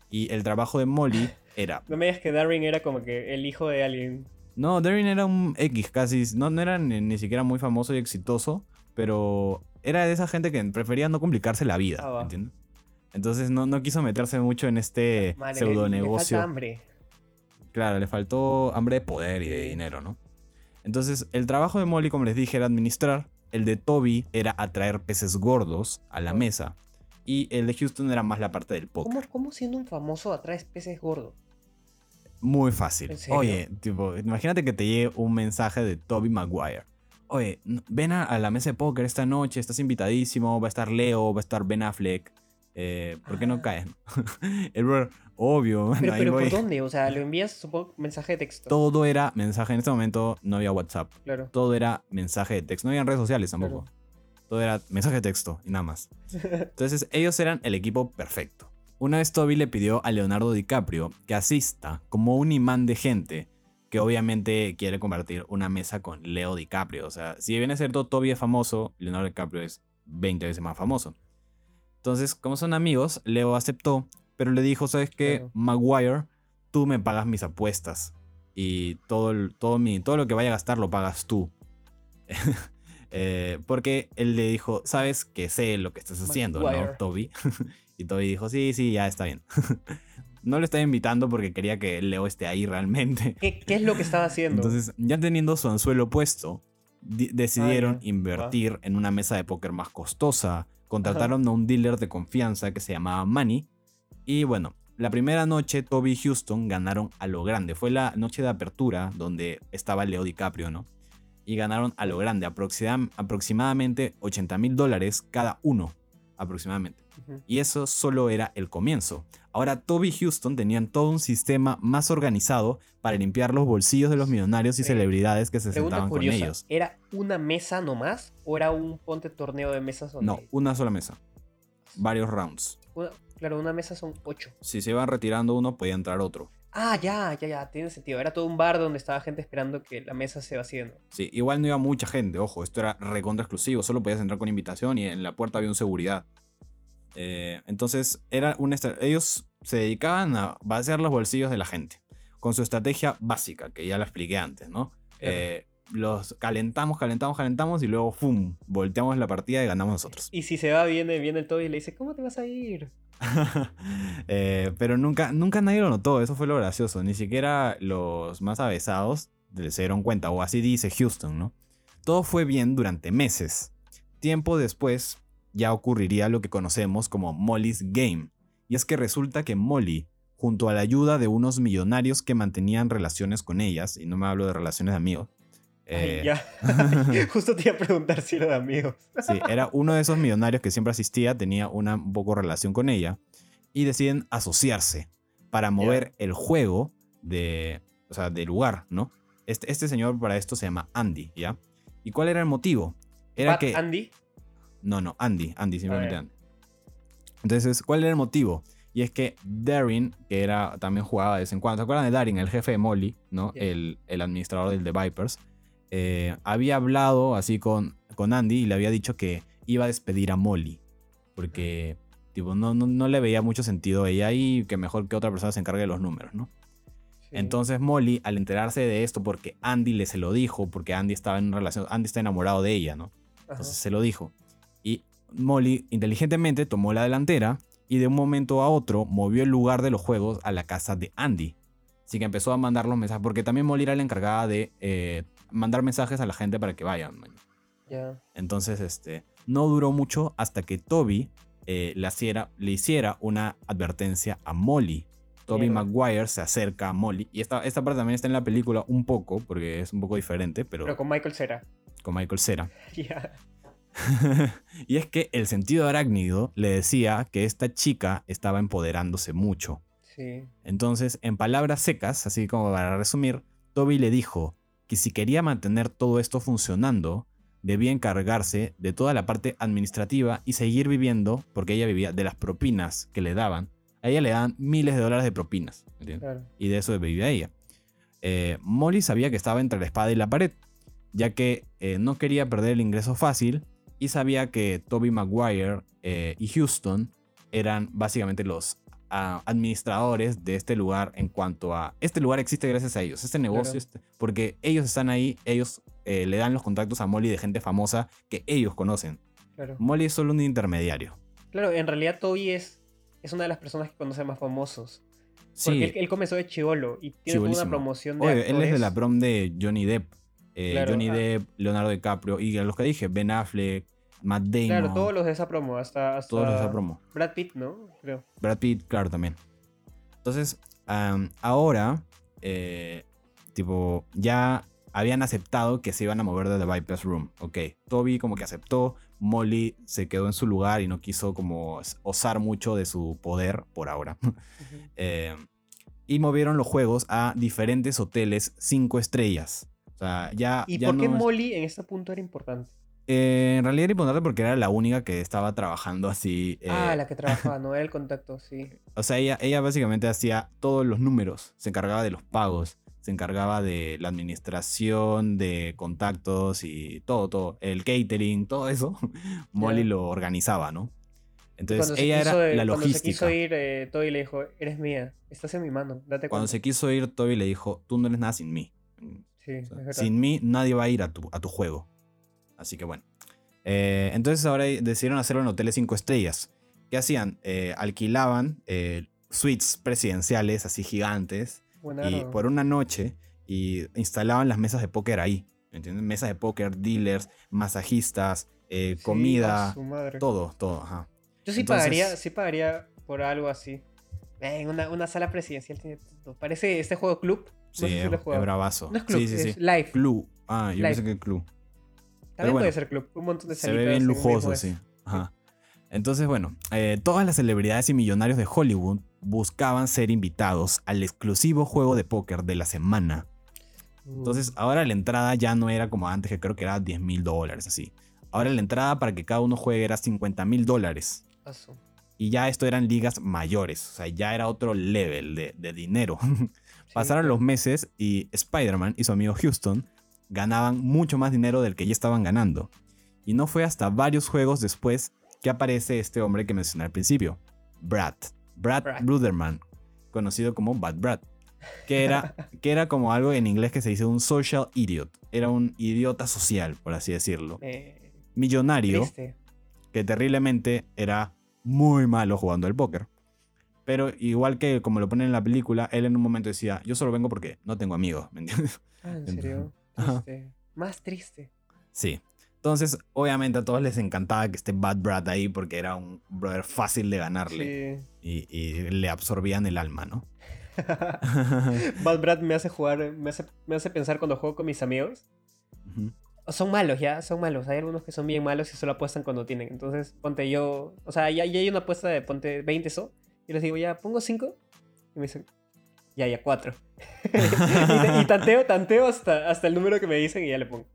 Y el trabajo de Molly era... No me digas que Darwin era como que el hijo de alguien. No, Darren era un X casi, no, no era ni, ni siquiera muy famoso y exitoso, pero era de esa gente que prefería no complicarse la vida, Ah. ¿entiendes? Entonces no, no quiso meterse mucho en este Madre, pseudo le- le negocio. falta hambre. Claro, le faltó hambre de poder y de dinero, ¿no? Entonces, el trabajo de Molly, como les dije, era administrar. El de Toby era atraer peces gordos a la mesa. Y el de Houston era más la parte del póker. ¿Cómo, ¿Cómo siendo un famoso atraes peces gordos? Muy fácil. Oye, tipo, imagínate que te llegue un mensaje de Toby Maguire. Oye, ven a, a la mesa de póker esta noche, estás invitadísimo, va a estar Leo, va a estar Ben Affleck. Eh, ¿Por qué no Ah. caes? el brother, obvio, bueno, Pero, ahí pero voy. ¿por dónde? O sea, lo envías, supongo, mensaje de texto. Todo era mensaje. En este momento no había WhatsApp. Claro. todo era mensaje de texto. No había redes sociales tampoco. Todo era mensaje de texto y nada más. Entonces ellos eran el equipo perfecto. Una vez Toby le pidió a Leonardo DiCaprio que asista como un imán de gente que obviamente quiere convertir una mesa con Leo DiCaprio. O sea, si bien es cierto Toby es famoso, Leonardo DiCaprio es 20 veces más famoso. Entonces, como son amigos, Leo aceptó, pero le dijo, ¿sabes qué? Claro. Maguire, tú me pagas mis apuestas y todo, el- todo, mi, todo lo que vaya a gastar lo pagas tú. Eh, porque él le dijo, sabes que sé lo que estás haciendo, ¿no. Toby? y Toby dijo, sí, sí, ya está bien. no lo estaba invitando porque quería que Leo esté ahí realmente. ¿Qué, qué es lo que estaba haciendo? Entonces, ya teniendo su anzuelo puesto, di- decidieron Ah, invertir en una mesa de póker más costosa. Contrataron a un dealer de confianza que se llamaba Manny. Y bueno, la primera noche Toby y Houston ganaron a lo grande. Fue la noche de apertura donde estaba Leo DiCaprio, ¿no? Y ganaron a lo grande, aproxima- aproximadamente 80 mil dólares cada uno, aproximadamente. Y eso solo era el comienzo. Ahora Toby y Houston tenían todo un sistema más organizado para limpiar los bolsillos de los millonarios y celebridades que se sentaban con ellos. ¿Era una mesa nomás o era un ponte torneo de mesas? donde- No, una sola mesa. Varios rounds. Una- claro, una mesa son ocho. Si se iban retirando uno, podía entrar otro. Ah, ya, ya, ya, tiene sentido. Era todo un bar donde estaba gente esperando que la mesa se vaciando. Sí, igual no iba mucha gente, ojo, esto era recontra exclusivo, solo podías entrar con invitación y en la puerta había un seguridad. Eh, entonces, era estra- ellos se dedicaban a vaciar los bolsillos de la gente, con su estrategia básica, que ya la expliqué antes, ¿no? Eh, los calentamos, calentamos, calentamos y luego, ¡fum!, volteamos la partida y ganamos nosotros. Y si se va, viene, viene el Toby y le dice, ¿cómo te vas a ir? Eh, pero nunca, nunca nadie lo notó, eso fue lo gracioso. Ni siquiera los más avesados se dieron cuenta, o así dice Houston, ¿no? Todo fue bien durante meses. Tiempo después ya ocurriría lo que conocemos como Molly's Game. Y es que resulta que Molly, junto a la ayuda de unos millonarios que mantenían relaciones con ellas, y no me hablo de relaciones de amigos, Ay, eh, ya. Justo te iba a preguntar si era de amigos. Sí, era uno de esos millonarios que siempre asistía, tenía una un poco relación con ella y deciden asociarse para mover el juego de, o sea, del lugar, ¿no? Este, este señor para esto se llama Andy, ¿ya? ¿Y cuál era el motivo? Era Pat que Andy. no, no, Andy, Andy, simplemente. Andy. Entonces, ¿cuál era el motivo? Y es que Darin, que era también jugaba de vez en cuando, ¿se acuerdan de Darin, el jefe de Molly, ¿no? El, el administrador del The Vipers. Eh, había hablado así con, con Andy y le había dicho que iba a despedir a Molly. Porque, tipo, no, no, no le veía mucho sentido a ella y que mejor que otra persona se encargue de los números, ¿no? Sí. Entonces Molly, al enterarse de esto, porque Andy le se lo dijo, porque Andy estaba en una relación, Andy está enamorado de ella, ¿no? Ajá. Entonces se lo dijo. Y Molly inteligentemente tomó la delantera y de un momento a otro movió el lugar de los juegos a la casa de Andy. Así que empezó a mandar los mensajes, porque también Molly era la encargada de eh, mandar mensajes a la gente para que vayan. Entonces, este, no duró mucho hasta que Toby eh, le, hiciera, le hiciera una advertencia a Molly. Toby Mierda. Maguire se acerca a Molly. Y esta, esta parte también está en la película un poco, porque es un poco diferente, pero, Pero con Michael Cera. con Michael Cera. Ya. y es que el sentido arácnido le decía que esta chica estaba empoderándose mucho. Sí. Entonces, en palabras secas, así como para resumir, Toby le dijo que si quería mantener todo esto funcionando, debía encargarse de toda la parte administrativa y seguir viviendo, porque ella vivía de las propinas que le daban. A ella le daban miles de dólares de propinas, ¿me entiendes? Claro. y de eso vivía ella. Eh, Molly sabía que estaba entre la espada y la pared, ya que eh, no quería perder el ingreso fácil y sabía que Toby Maguire eh, y Houston eran básicamente los administradores de este lugar en cuanto a... Este lugar existe gracias a ellos, este negocio, Claro. este- porque ellos están ahí, ellos eh, le dan los contactos a Molly de gente famosa que ellos conocen. Claro. Molly es solo un intermediario. Claro, en realidad Toby es, es una de las personas que conoce más famosos. Porque Sí, él, él comenzó de chivolo y tiene toda una promoción de Oye, él es de la prom de Johnny Depp. Eh, Claro, Johnny ah. Depp, Leonardo DiCaprio y a los que dije, Ben Affleck, Matt Damon. Claro, todos los de esa promo, hasta, hasta todos los de esa promo. Brad Pitt, ¿no? Creo. Brad Pitt, claro, también. Entonces, am, ahora, eh, tipo, ya habían aceptado que se iban a mover de The Vipers Room. Ok, Toby como que aceptó, Molly se quedó en su lugar y no quiso como osar mucho de su poder por ahora. Ujú. Eh, y movieron los juegos a diferentes hoteles cinco estrellas. O sea, ya. ¿Y ya por qué no es- Molly en este punto era importante? Eh, en realidad era importante porque era la única que estaba trabajando así. eh, ah, la que trabajaba, no era el contacto, sí. O sea, ella, ella básicamente hacía todos los números. Se encargaba de los pagos. Se encargaba de la administración, de contactos y todo, todo. El catering, todo eso. Molly lo organizaba, ¿no? Entonces Cuando ella era la Cuando se logística. quiso ir, eh, Toby le dijo, eres mía, estás en mi mano, date Cuando cuenta. se quiso ir, Toby le dijo, tú no eres nada sin mí. Sí, O sea, sin mí nadie va a ir a tu, a tu juego. Así que bueno. Eh, entonces ahora decidieron hacerlo en hoteles 5 estrellas. ¿Qué hacían? Eh, alquilaban eh, suites presidenciales así gigantes y por una noche y instalaban las mesas de póker ahí. ¿me ¿Entiendes? Mesas de póker, dealers, masajistas, eh, Sí, comida, todo, todo. Ajá. Yo sí Entonces- pagaría, sí pagaría por algo así. En una, una sala presidencial tiene todo. Parece este juego club. Sí, no sé si es, lo he es jugado. bravazo. No es club, sí, sí, es sí. live. Club. Ah, yo Live. pensé que club. También bueno, puede ser club. Un montón de Se ve bien lujoso, sí. Ajá. Entonces, bueno, eh, todas las celebridades y millonarios de Hollywood buscaban ser invitados al exclusivo juego de póker de la semana. Entonces, Uh, ahora la entrada ya no era como antes, que creo que era 10 mil dólares, así. Ahora la entrada para que cada uno juegue era 50 mil dólares. Y ya esto eran ligas mayores, o sea, ya era otro level de, de dinero. Sí, Pasaron los meses y Spider-Man y su amigo Houston ganaban mucho más dinero del que ya estaban ganando. Y no fue hasta varios juegos después que aparece este hombre que mencioné al principio, Brad. Brad, Brad. Bruderman, conocido como Bad Brad. Que era, que era como algo en inglés que se dice un social idiot. Era un idiota social, por así decirlo. Eh, Millonario triste. que terriblemente era muy malo jugando al póker. Pero igual que como lo ponen en la película, él en un momento decía, yo solo vengo porque no tengo amigos, ¿me entiendes? Ah, en Entonces, ajá. Triste. Más triste. Sí. Entonces, obviamente a todos les encantaba que esté Bad Brad ahí porque era un brother fácil de ganarle Sí. y, y le absorbían el alma, ¿no? Bad Brad me hace jugar, me hace, me hace pensar cuando juego con mis amigos. Ujú. Son malos, ya, son malos. Hay algunos que son bien malos y solo apuestan cuando tienen. Entonces, ponte yo. O sea, ya, ya hay una apuesta de ponte 20 so. Y les digo, ya, pongo 5. Y me dicen, ya, ya, 4. y, y tanteo, tanteo hasta, hasta el número que me dicen y ya le pongo.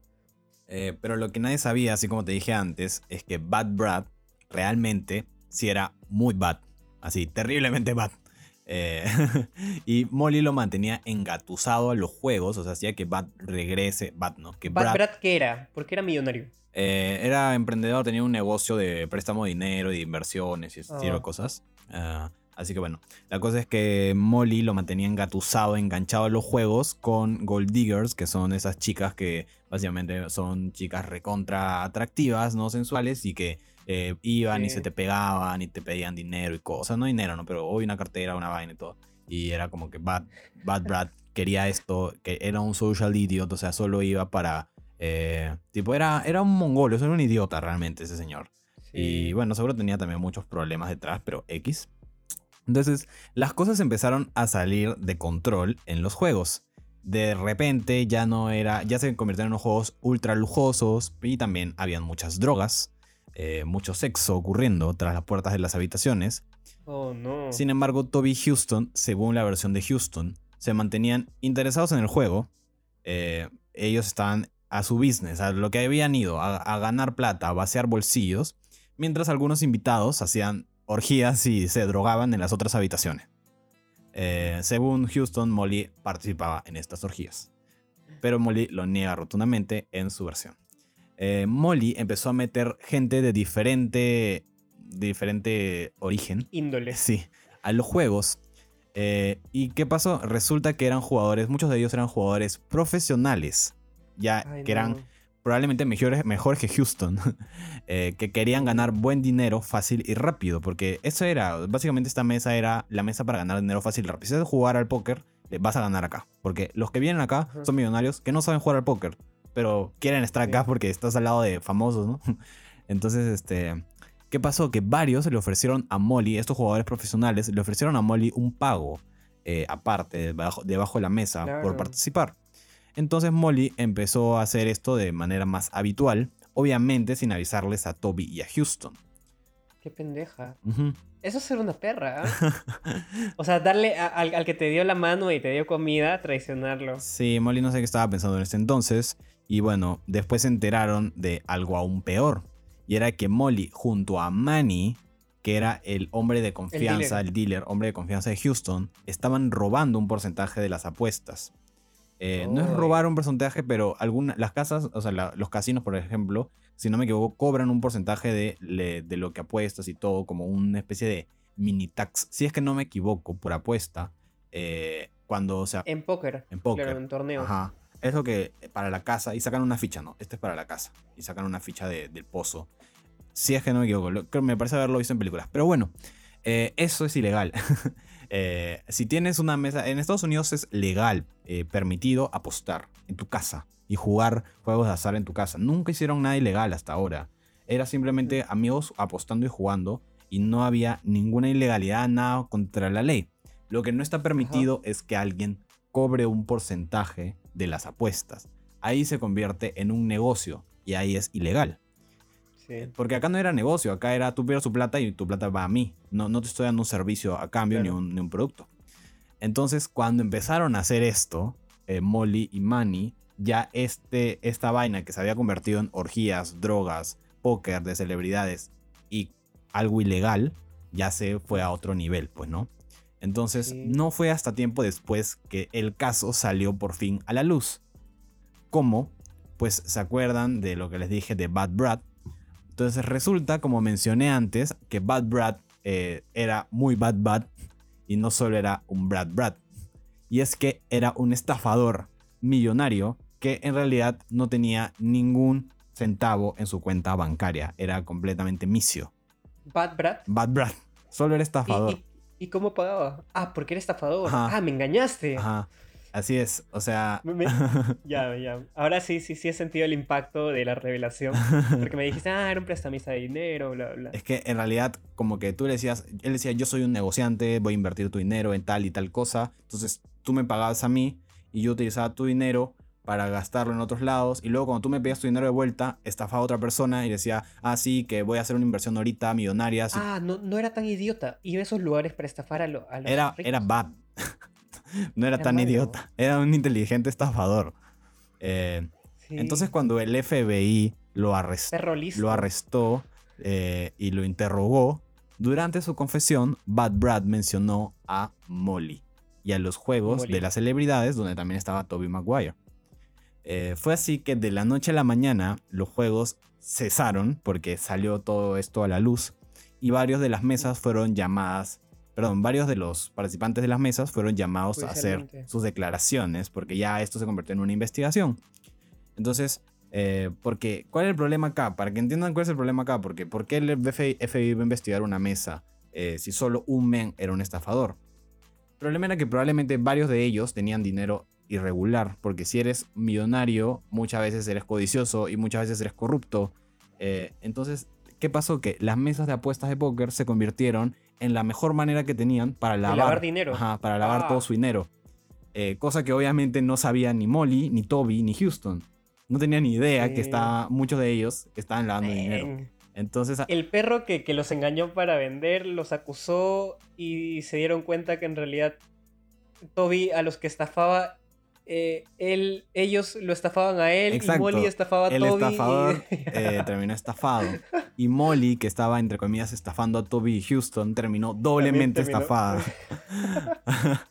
Eh, pero lo que nadie sabía, así como te dije antes, es que Bad Brad realmente sí era muy bad. Así, terriblemente bad. Eh, y Molly lo mantenía engatusado a los juegos, o sea, hacía que Bad regrese. Bad, ¿no? Que Bad Brad, Brad, ¿qué era? Porque era millonario. eh, era emprendedor, tenía un negocio de préstamo de dinero y de inversiones y ese Ah. tipo de cosas. Ah, así que bueno, la cosa es que Molly lo mantenía engatusado, enganchado a los juegos con Gold Diggers, que son esas chicas que básicamente son chicas recontra atractivas, no sensuales y que eh, iban y se te pegaban y te pedían dinero y cosas, no dinero, no, pero hoy una cartera, una vaina y todo. Y era como que Bad, Bad Brad quería esto, que era un social idiot, o sea, solo iba para... eh, tipo, era, era un mongolo, era un idiota realmente ese señor. Y bueno, seguro tenía también muchos problemas detrás, pero X. Entonces, las cosas empezaron a salir de control en los juegos. De repente ya no era, ya se convirtieron en juegos ultra lujosos y también habían muchas drogas, eh, mucho sexo ocurriendo tras las puertas de las habitaciones. Oh, no. Sin embargo, Toby Houston, según la versión de Houston, se mantenían interesados en el juego. Eh, ellos estaban a su business, a lo que habían ido, a, a ganar plata, a vaciar bolsillos, mientras algunos invitados hacían orgías y se drogaban en las otras habitaciones. Eh, según Houston, Molly participaba en estas orgías. Pero Molly lo niega rotundamente en su versión. Eh, Molly empezó a meter gente de diferente, diferente origen Índole. Sí, a los juegos. Eh, ¿Y qué pasó? Resulta que eran jugadores, muchos de ellos eran jugadores profesionales, ya Ay, que eran no. Probablemente mejores, mejores que Houston, eh, que querían ganar buen dinero fácil y rápido, porque eso era, básicamente esta mesa era la mesa para ganar dinero fácil y rápido. Si sabes jugar al póker, eh, vas a ganar acá, porque los que vienen acá son millonarios que no saben jugar al póker, pero quieren estar acá porque estás al lado de famosos, ¿no? Entonces, este... ¿Qué pasó? Que varios le ofrecieron a Molly, estos jugadores profesionales, le ofrecieron a Molly un pago eh, aparte, debajo, debajo de la mesa, por participar. Entonces Molly empezó a hacer esto de manera más habitual, obviamente sin avisarles a Toby y a Houston. Qué pendeja. Eso es ser una perra. ¿ah? o sea, darle a- al, al que te dio la mano y te dio comida, traicionarlo. Sí, Molly no sé qué estaba pensando en ese entonces. Y bueno, después se enteraron de algo aún peor. Y era que Molly, junto a Manny, que era el hombre de confianza, el dealer, hombre de confianza de Houston, estaban robando un porcentaje de las apuestas. Eh, no es robar un porcentaje, pero algunas, las casas, o sea, la- los casinos, por ejemplo, si no me equivoco, cobran un porcentaje de, de lo que apuestas y todo, como una especie de mini tax. Si es que no me equivoco, por apuesta, eh, cuando, o sea, En póker. en póker. Claro, en torneos. Ajá. Es lo que para la casa y sacan una ficha, ¿no? Este es para la casa. Y sacan una ficha de- del pozo. Si es que no me equivoco, lo- creo- me parece haberlo visto en películas. Pero bueno, eh, eso es ilegal. Eh, si tienes una mesa, en Estados Unidos es legal, eh, permitido apostar en tu casa y jugar juegos de azar en tu casa. Nunca hicieron nada ilegal hasta ahora. Era simplemente amigos apostando y jugando y no había ninguna ilegalidad, nada contra la ley. Lo que no está permitido es que alguien cobre un porcentaje de las apuestas. Ahí se convierte en un negocio y ahí es ilegal. Porque acá no era negocio, acá era tú pierdes tu plata y tu plata va a mí. No, no te estoy dando un servicio a cambio ni, un, producto. Entonces, cuando empezaron a hacer esto, eh, Molly y Manny, ya este, esta vaina que se había convertido en orgías, drogas, póker de celebridades y algo ilegal, ya se fue a otro nivel, pues, ¿no? Entonces, no fue hasta tiempo después que el caso salió por fin a la luz. ¿Cómo? Pues se acuerdan de lo que les dije de Bad Brad, entonces resulta, como mencioné antes, que Bad Brad eh, era muy Bad Bad y no solo era un Brad Brad. Y es que era un estafador millonario que en realidad no tenía ningún centavo en su cuenta bancaria. Era completamente misio. Bad Brad. Bad Brad. Solo era estafador. ¿Y, cómo pagaba? Ah, porque era estafador. Ah, me engañaste. Ajá. Así es, o sea... ya, ya. Ahora sí, sí, sí he sentido el impacto de la revelación. Porque me dijiste, ah, era un prestamista de dinero, bla, bla. Es que en realidad, como que tú le decías, él decía, yo soy un negociante, voy a invertir tu dinero en tal y tal cosa. Entonces tú me pagabas a mí y yo utilizaba tu dinero para gastarlo en otros lados. Y luego cuando tú me pedías tu dinero de vuelta, estafaba a otra persona y decía, ah, sí, que voy a hacer una inversión ahorita, millonaria. Ah, no, no era tan idiota. Iba a esos lugares para estafar a, los era, Era bad. No era, tan idiota, era un inteligente estafador. Eh, entonces cuando el FBI lo, lo arrestó eh, y lo interrogó, durante su confesión, Bad Brad mencionó a Molly y a los juegos de las celebridades donde también estaba Toby Maguire. Eh, fue así que de la noche a la mañana los juegos cesaron porque salió todo esto a la luz y varios de las mesas fueron llamadas perdón, varios de los participantes de las mesas fueron llamados a hacer sus declaraciones porque ya esto se convirtió en una investigación. Entonces, eh, porque, ¿cuál es el problema acá? Para que entiendan cuál es el problema acá, porque ¿por qué el FBI, iba a investigar una mesa eh, si solo un men era un estafador? El problema era que probablemente varios de ellos tenían dinero irregular, porque si eres millonario, muchas veces eres codicioso y muchas veces eres corrupto. Eh, entonces, ¿qué pasó? Que las mesas de apuestas de póker se convirtieron en la mejor manera que tenían para lavar, dinero. para lavar todo ah. su dinero. Eh, cosa que obviamente no sabía ni Molly, ni Toby, ni Houston. No tenían ni idea que muchos de ellos estaban lavando dinero. Entonces, el perro que, que, los engañó para vender los acusó y se dieron cuenta que en realidad Toby a los que estafaba eh, él, ellos lo estafaban a él y Molly estafaba a el Toby. El estafador eh, terminó estafado. Y Molly, que estaba, entre comillas, estafando a Toby y Houston, terminó doblemente estafada.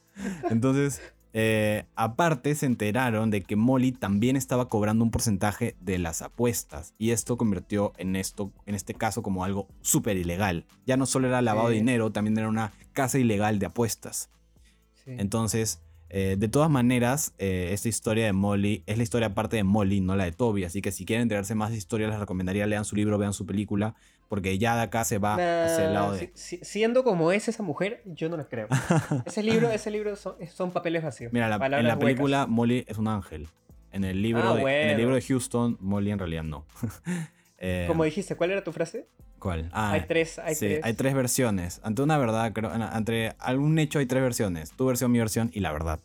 Entonces, eh, aparte se enteraron de que Molly también estaba cobrando un porcentaje de las apuestas. Y esto convirtió en, esto, en este caso como algo súper ilegal. Ya no solo era lavado de dinero, también era una casa ilegal de apuestas. Entonces, eh, de todas maneras, eh, esta historia de Molly es la historia aparte de Molly, no la de Toby. Así que si quieren enterarse más de historia, les recomendaría lean su libro, vean su película, porque ya de acá se va hacia el lado de. siendo como es esa mujer, yo no lo creo. ese libro, ese libro son, papeles vacíos. Mira, en la película Molly es un ángel. En el libro, ah, de, en el libro de Houston, Molly en realidad no. Eh, como dijiste, ¿cuál era tu frase? ¿Cuál? Ah, hay tres, hay sí, hay tres versiones. Ante una verdad, creo, entre algún hecho hay tres versiones. Tu versión, mi versión y la verdad.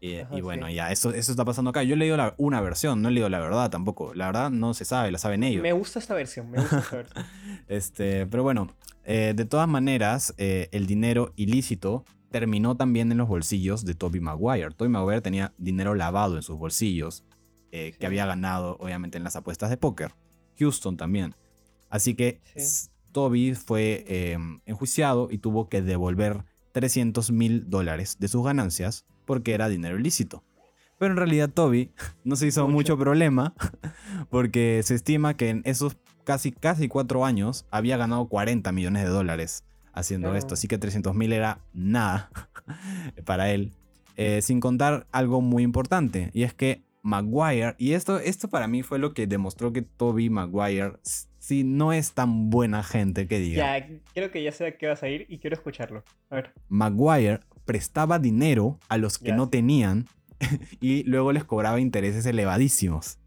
Y, bueno, ya, eso, eso está pasando acá. Yo he leído la, una versión, no he leído la verdad tampoco. La verdad no se sabe, la saben ellos. Me gusta esta versión, me gusta esta versión. este, pero bueno, eh, de todas maneras, eh, el dinero ilícito terminó también en los bolsillos de Toby Maguire. Toby Maguire tenía dinero lavado en sus bolsillos, eh, que había ganado obviamente en las apuestas de póker. Houston también. Así que Toby fue em, enjuiciado y tuvo que devolver 300 mil dólares de sus ganancias porque era dinero ilícito. Pero en realidad Toby no se hizo mucho, problema porque se estima que en esos casi, casi cuatro años había ganado 40 millones de dólares haciendo esto. Así que 300 mil era nada para él. Eh, sin contar algo muy importante y es que Maguire, y esto, esto para mí fue lo que demostró que Toby Maguire sí, no es tan buena gente que diga. Ya, creo que ya sé a qué vas a ir y quiero escucharlo. A ver. Maguire prestaba dinero a los que Ya. no tenían y luego les cobraba intereses elevadísimos.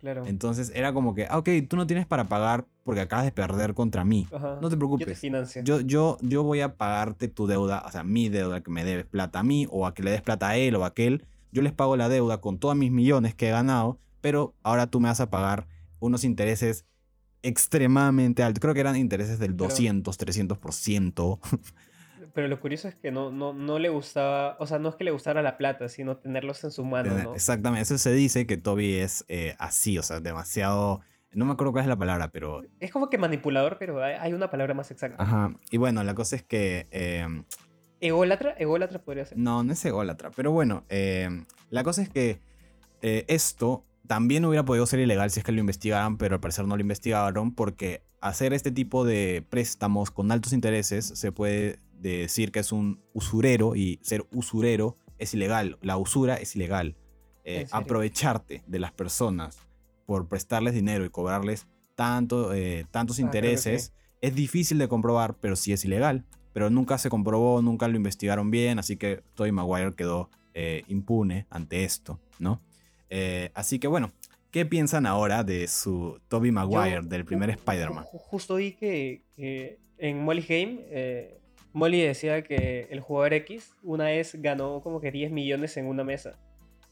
Claro. Entonces era como que, ah, ok, tú no tienes para pagar porque acabas de perder contra mí. Ajá. No te Yo te preocupes. financio. Yo, yo, yo voy a pagarte tu deuda, o sea, mi deuda que me debes plata a mí o a que le des plata a él o a aquel. Yo les pago la deuda con todos mis millones que he ganado, pero ahora tú me vas a pagar unos intereses extremadamente altos. Creo que eran intereses del Pero- 200, 300%. Pero lo curioso es que no, no, no le gustaba, o sea, no es que le gustara la plata, sino tenerlos en su mano, ¿no? Exactamente, eso se dice que Toby es eh, así, o sea, demasiado... No me acuerdo cuál es la palabra, pero... Es como que manipulador, pero hay, hay una palabra más exacta. Ajá. Y bueno, la cosa es que... eh, Ególatra, ególatra podría ser. No, no es ególatra. Pero bueno, eh, la cosa es que eh, esto también hubiera podido ser ilegal si es que lo investigaran, pero al parecer no lo investigaron porque hacer este tipo de préstamos con altos intereses se puede decir que es un usurero y ser usurero es ilegal. La usura es ilegal. Eh, aprovecharte de las personas por prestarles dinero y cobrarles tanto, eh, tantos Ah, intereses es difícil de comprobar, pero sí es ilegal. Pero nunca se comprobó, nunca lo investigaron bien, así que Tobey Maguire quedó eh, impune ante esto, ¿no? Eh, así que bueno, ¿qué piensan ahora de su Tobey Maguire, Yo- del primer Spider-Man? ju- Justo vi que, que en Molly Game, eh, Molly decía que el jugador X una vez ganó como que 10 millones en una mesa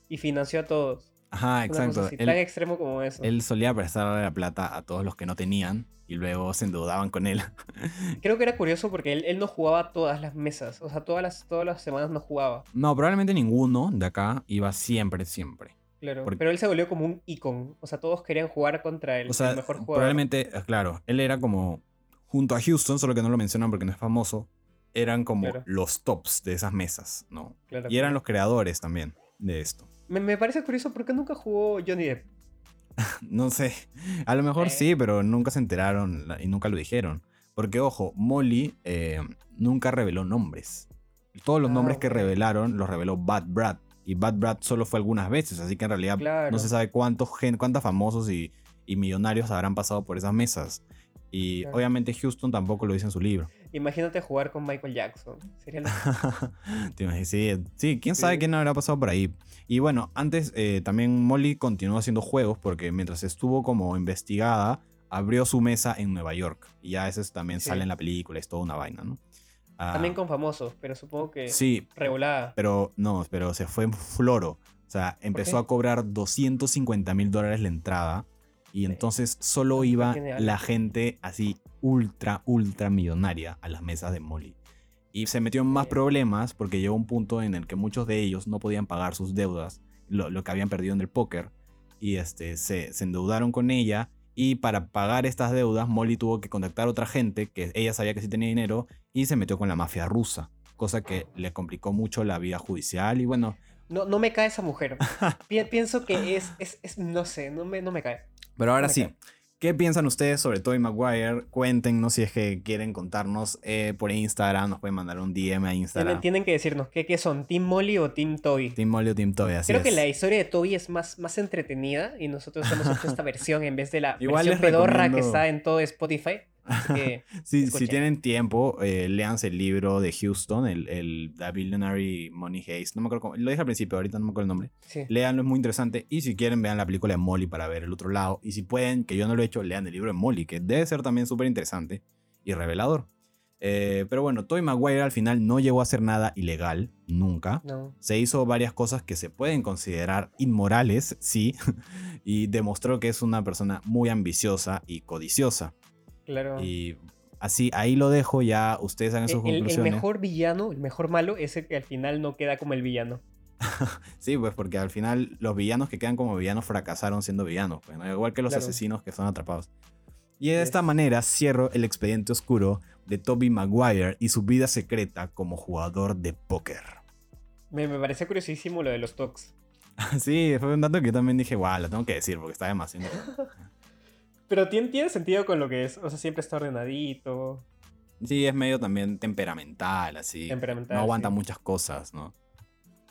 y financió a todos. Ajá, exacto. así, Él, tan extremo como eso. él solía prestarle la plata a todos los que no tenían y luego se endeudaban con él. Creo que era curioso porque él, él no jugaba todas las mesas, o sea, todas las, todas las semanas no jugaba. No, probablemente ninguno de acá iba siempre, siempre. Claro. Porque- Pero él se volvió como un icon. O sea, todos querían jugar contra él, O sea, el mejor jugador. probablemente, eh, claro, él era como, junto a Houston, solo que no lo mencionan porque no es famoso, eran como Claro. los tops de esas mesas, ¿no? Claro, Y eran claro. los creadores también de esto. Me, me parece curioso porque nunca jugó Johnny Depp. No sé, a lo mejor Eh. sí, pero nunca se enteraron y nunca lo dijeron. Porque, ojo, Molly eh, nunca reveló nombres. Todos los Ah, nombres que revelaron los reveló Bad Brad. Y Bad Brad solo fue algunas veces, así que en realidad Claro. no se sabe cuántos, gen- cuántos famosos y, y millonarios habrán pasado por esas mesas. Y Claro. obviamente Houston tampoco lo dice en su libro. Imagínate jugar con Michael Jackson. Sería lo- sí, sí, quién sabe quién habrá pasado por ahí. Y bueno, antes eh, también Molly continuó haciendo juegos porque mientras estuvo como investigada, abrió su mesa en Nueva York. Y ya eso es- también Sí. sale en la película, es toda una vaina, ¿no? Ah, También con famosos, pero supongo que Sí, regulada. pero no, pero se fue en floro. O sea, empezó a cobrar 250 mil dólares la entrada. Y entonces solo iba la gente así ultra, ultra millonaria a las mesas de Molly. Y se metió en más problemas porque llegó un punto en el que muchos de ellos no podían pagar sus deudas, lo, lo que habían perdido en el póker. Y este, se, se endeudaron con ella. Y para pagar estas deudas, Molly tuvo que contactar a otra gente que ella sabía que sí tenía dinero y se metió con la mafia rusa. Cosa que le complicó mucho la vida judicial. Y bueno, No, no me cae esa mujer. Pi- pienso que es, es, es- no sé, no me, no me cae. Pero ahora sí, cae. ¿qué piensan ustedes sobre Tobey Maguire? Cuéntenos si es que quieren contarnos eh, por Instagram, nos pueden mandar un DM a Instagram. tienen que decirnos ¿qué, qué son, Team Molly o Team Toby. Team Molly o Team Toby, así Creo que la historia de Toby es más, más entretenida y nosotros hemos hecho esta versión en vez de la Igual versión pedorra que está en todo Spotify. Que, Sí, si tienen tiempo, eh, léanse el libro de Houston, el, el The Billionaire Money Heist. No me acuerdo cómo, lo dije al principio, ahorita no me acuerdo el nombre. sí. Léanlo, es muy interesante. Y si quieren, vean la película de Molly para ver el otro lado. Y si pueden, que yo no lo he hecho, lean el libro de Molly, que debe ser también súper interesante y revelador. Eh, pero bueno, Tobey Maguire al final no llegó a hacer nada ilegal, nunca. No. Se hizo varias cosas que se pueden considerar inmorales, sí, y demostró que es una persona muy ambiciosa y codiciosa. Claro. Y así, ahí lo dejo, ya ustedes hagan sus El, el conclusiones. mejor villano, el mejor malo, es el que al final no queda como el villano. Sí, pues porque al final los villanos que quedan como villanos fracasaron siendo villanos, pues, ¿no? igual que los Claro. asesinos que son atrapados. Y de esta es. manera cierro el expediente oscuro de Toby Maguire y su vida secreta como jugador de póker. Me, me parece curiosísimo lo de los talks. Sí, fue un dato que yo también dije, guau, lo tengo que decir porque está demasiado. Pero tiene, tiene sentido con lo que es. O sea, siempre está ordenadito, Sí, es medio también temperamental, así. temperamental. no aguanta sí. muchas cosas, ¿no?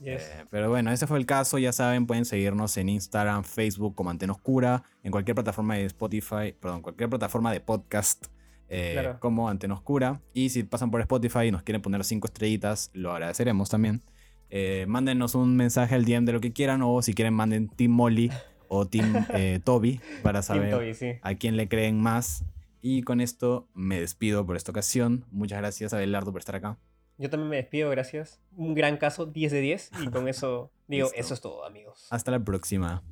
Yes. Eh, pero bueno, ese fue el caso. Ya saben, pueden seguirnos en Instagram, Facebook como Antena Oscura, en cualquier plataforma de Spotify, perdón, cualquier plataforma de podcast eh, Claro. como Antena Oscura. Y si pasan por Spotify y nos quieren poner cinco estrellitas, lo agradeceremos también. Eh, mándenos un mensaje al DM de lo que quieran o si quieren manden Team Molly o Team eh, Toby para saber Toby, sí. a quién le creen más. Y con esto me despido por esta ocasión. Muchas gracias, Abelardo, por estar acá. Yo también me despido, gracias. Un gran caso, 10 de 10. Y con eso digo, eso es todo, amigos. Hasta la próxima.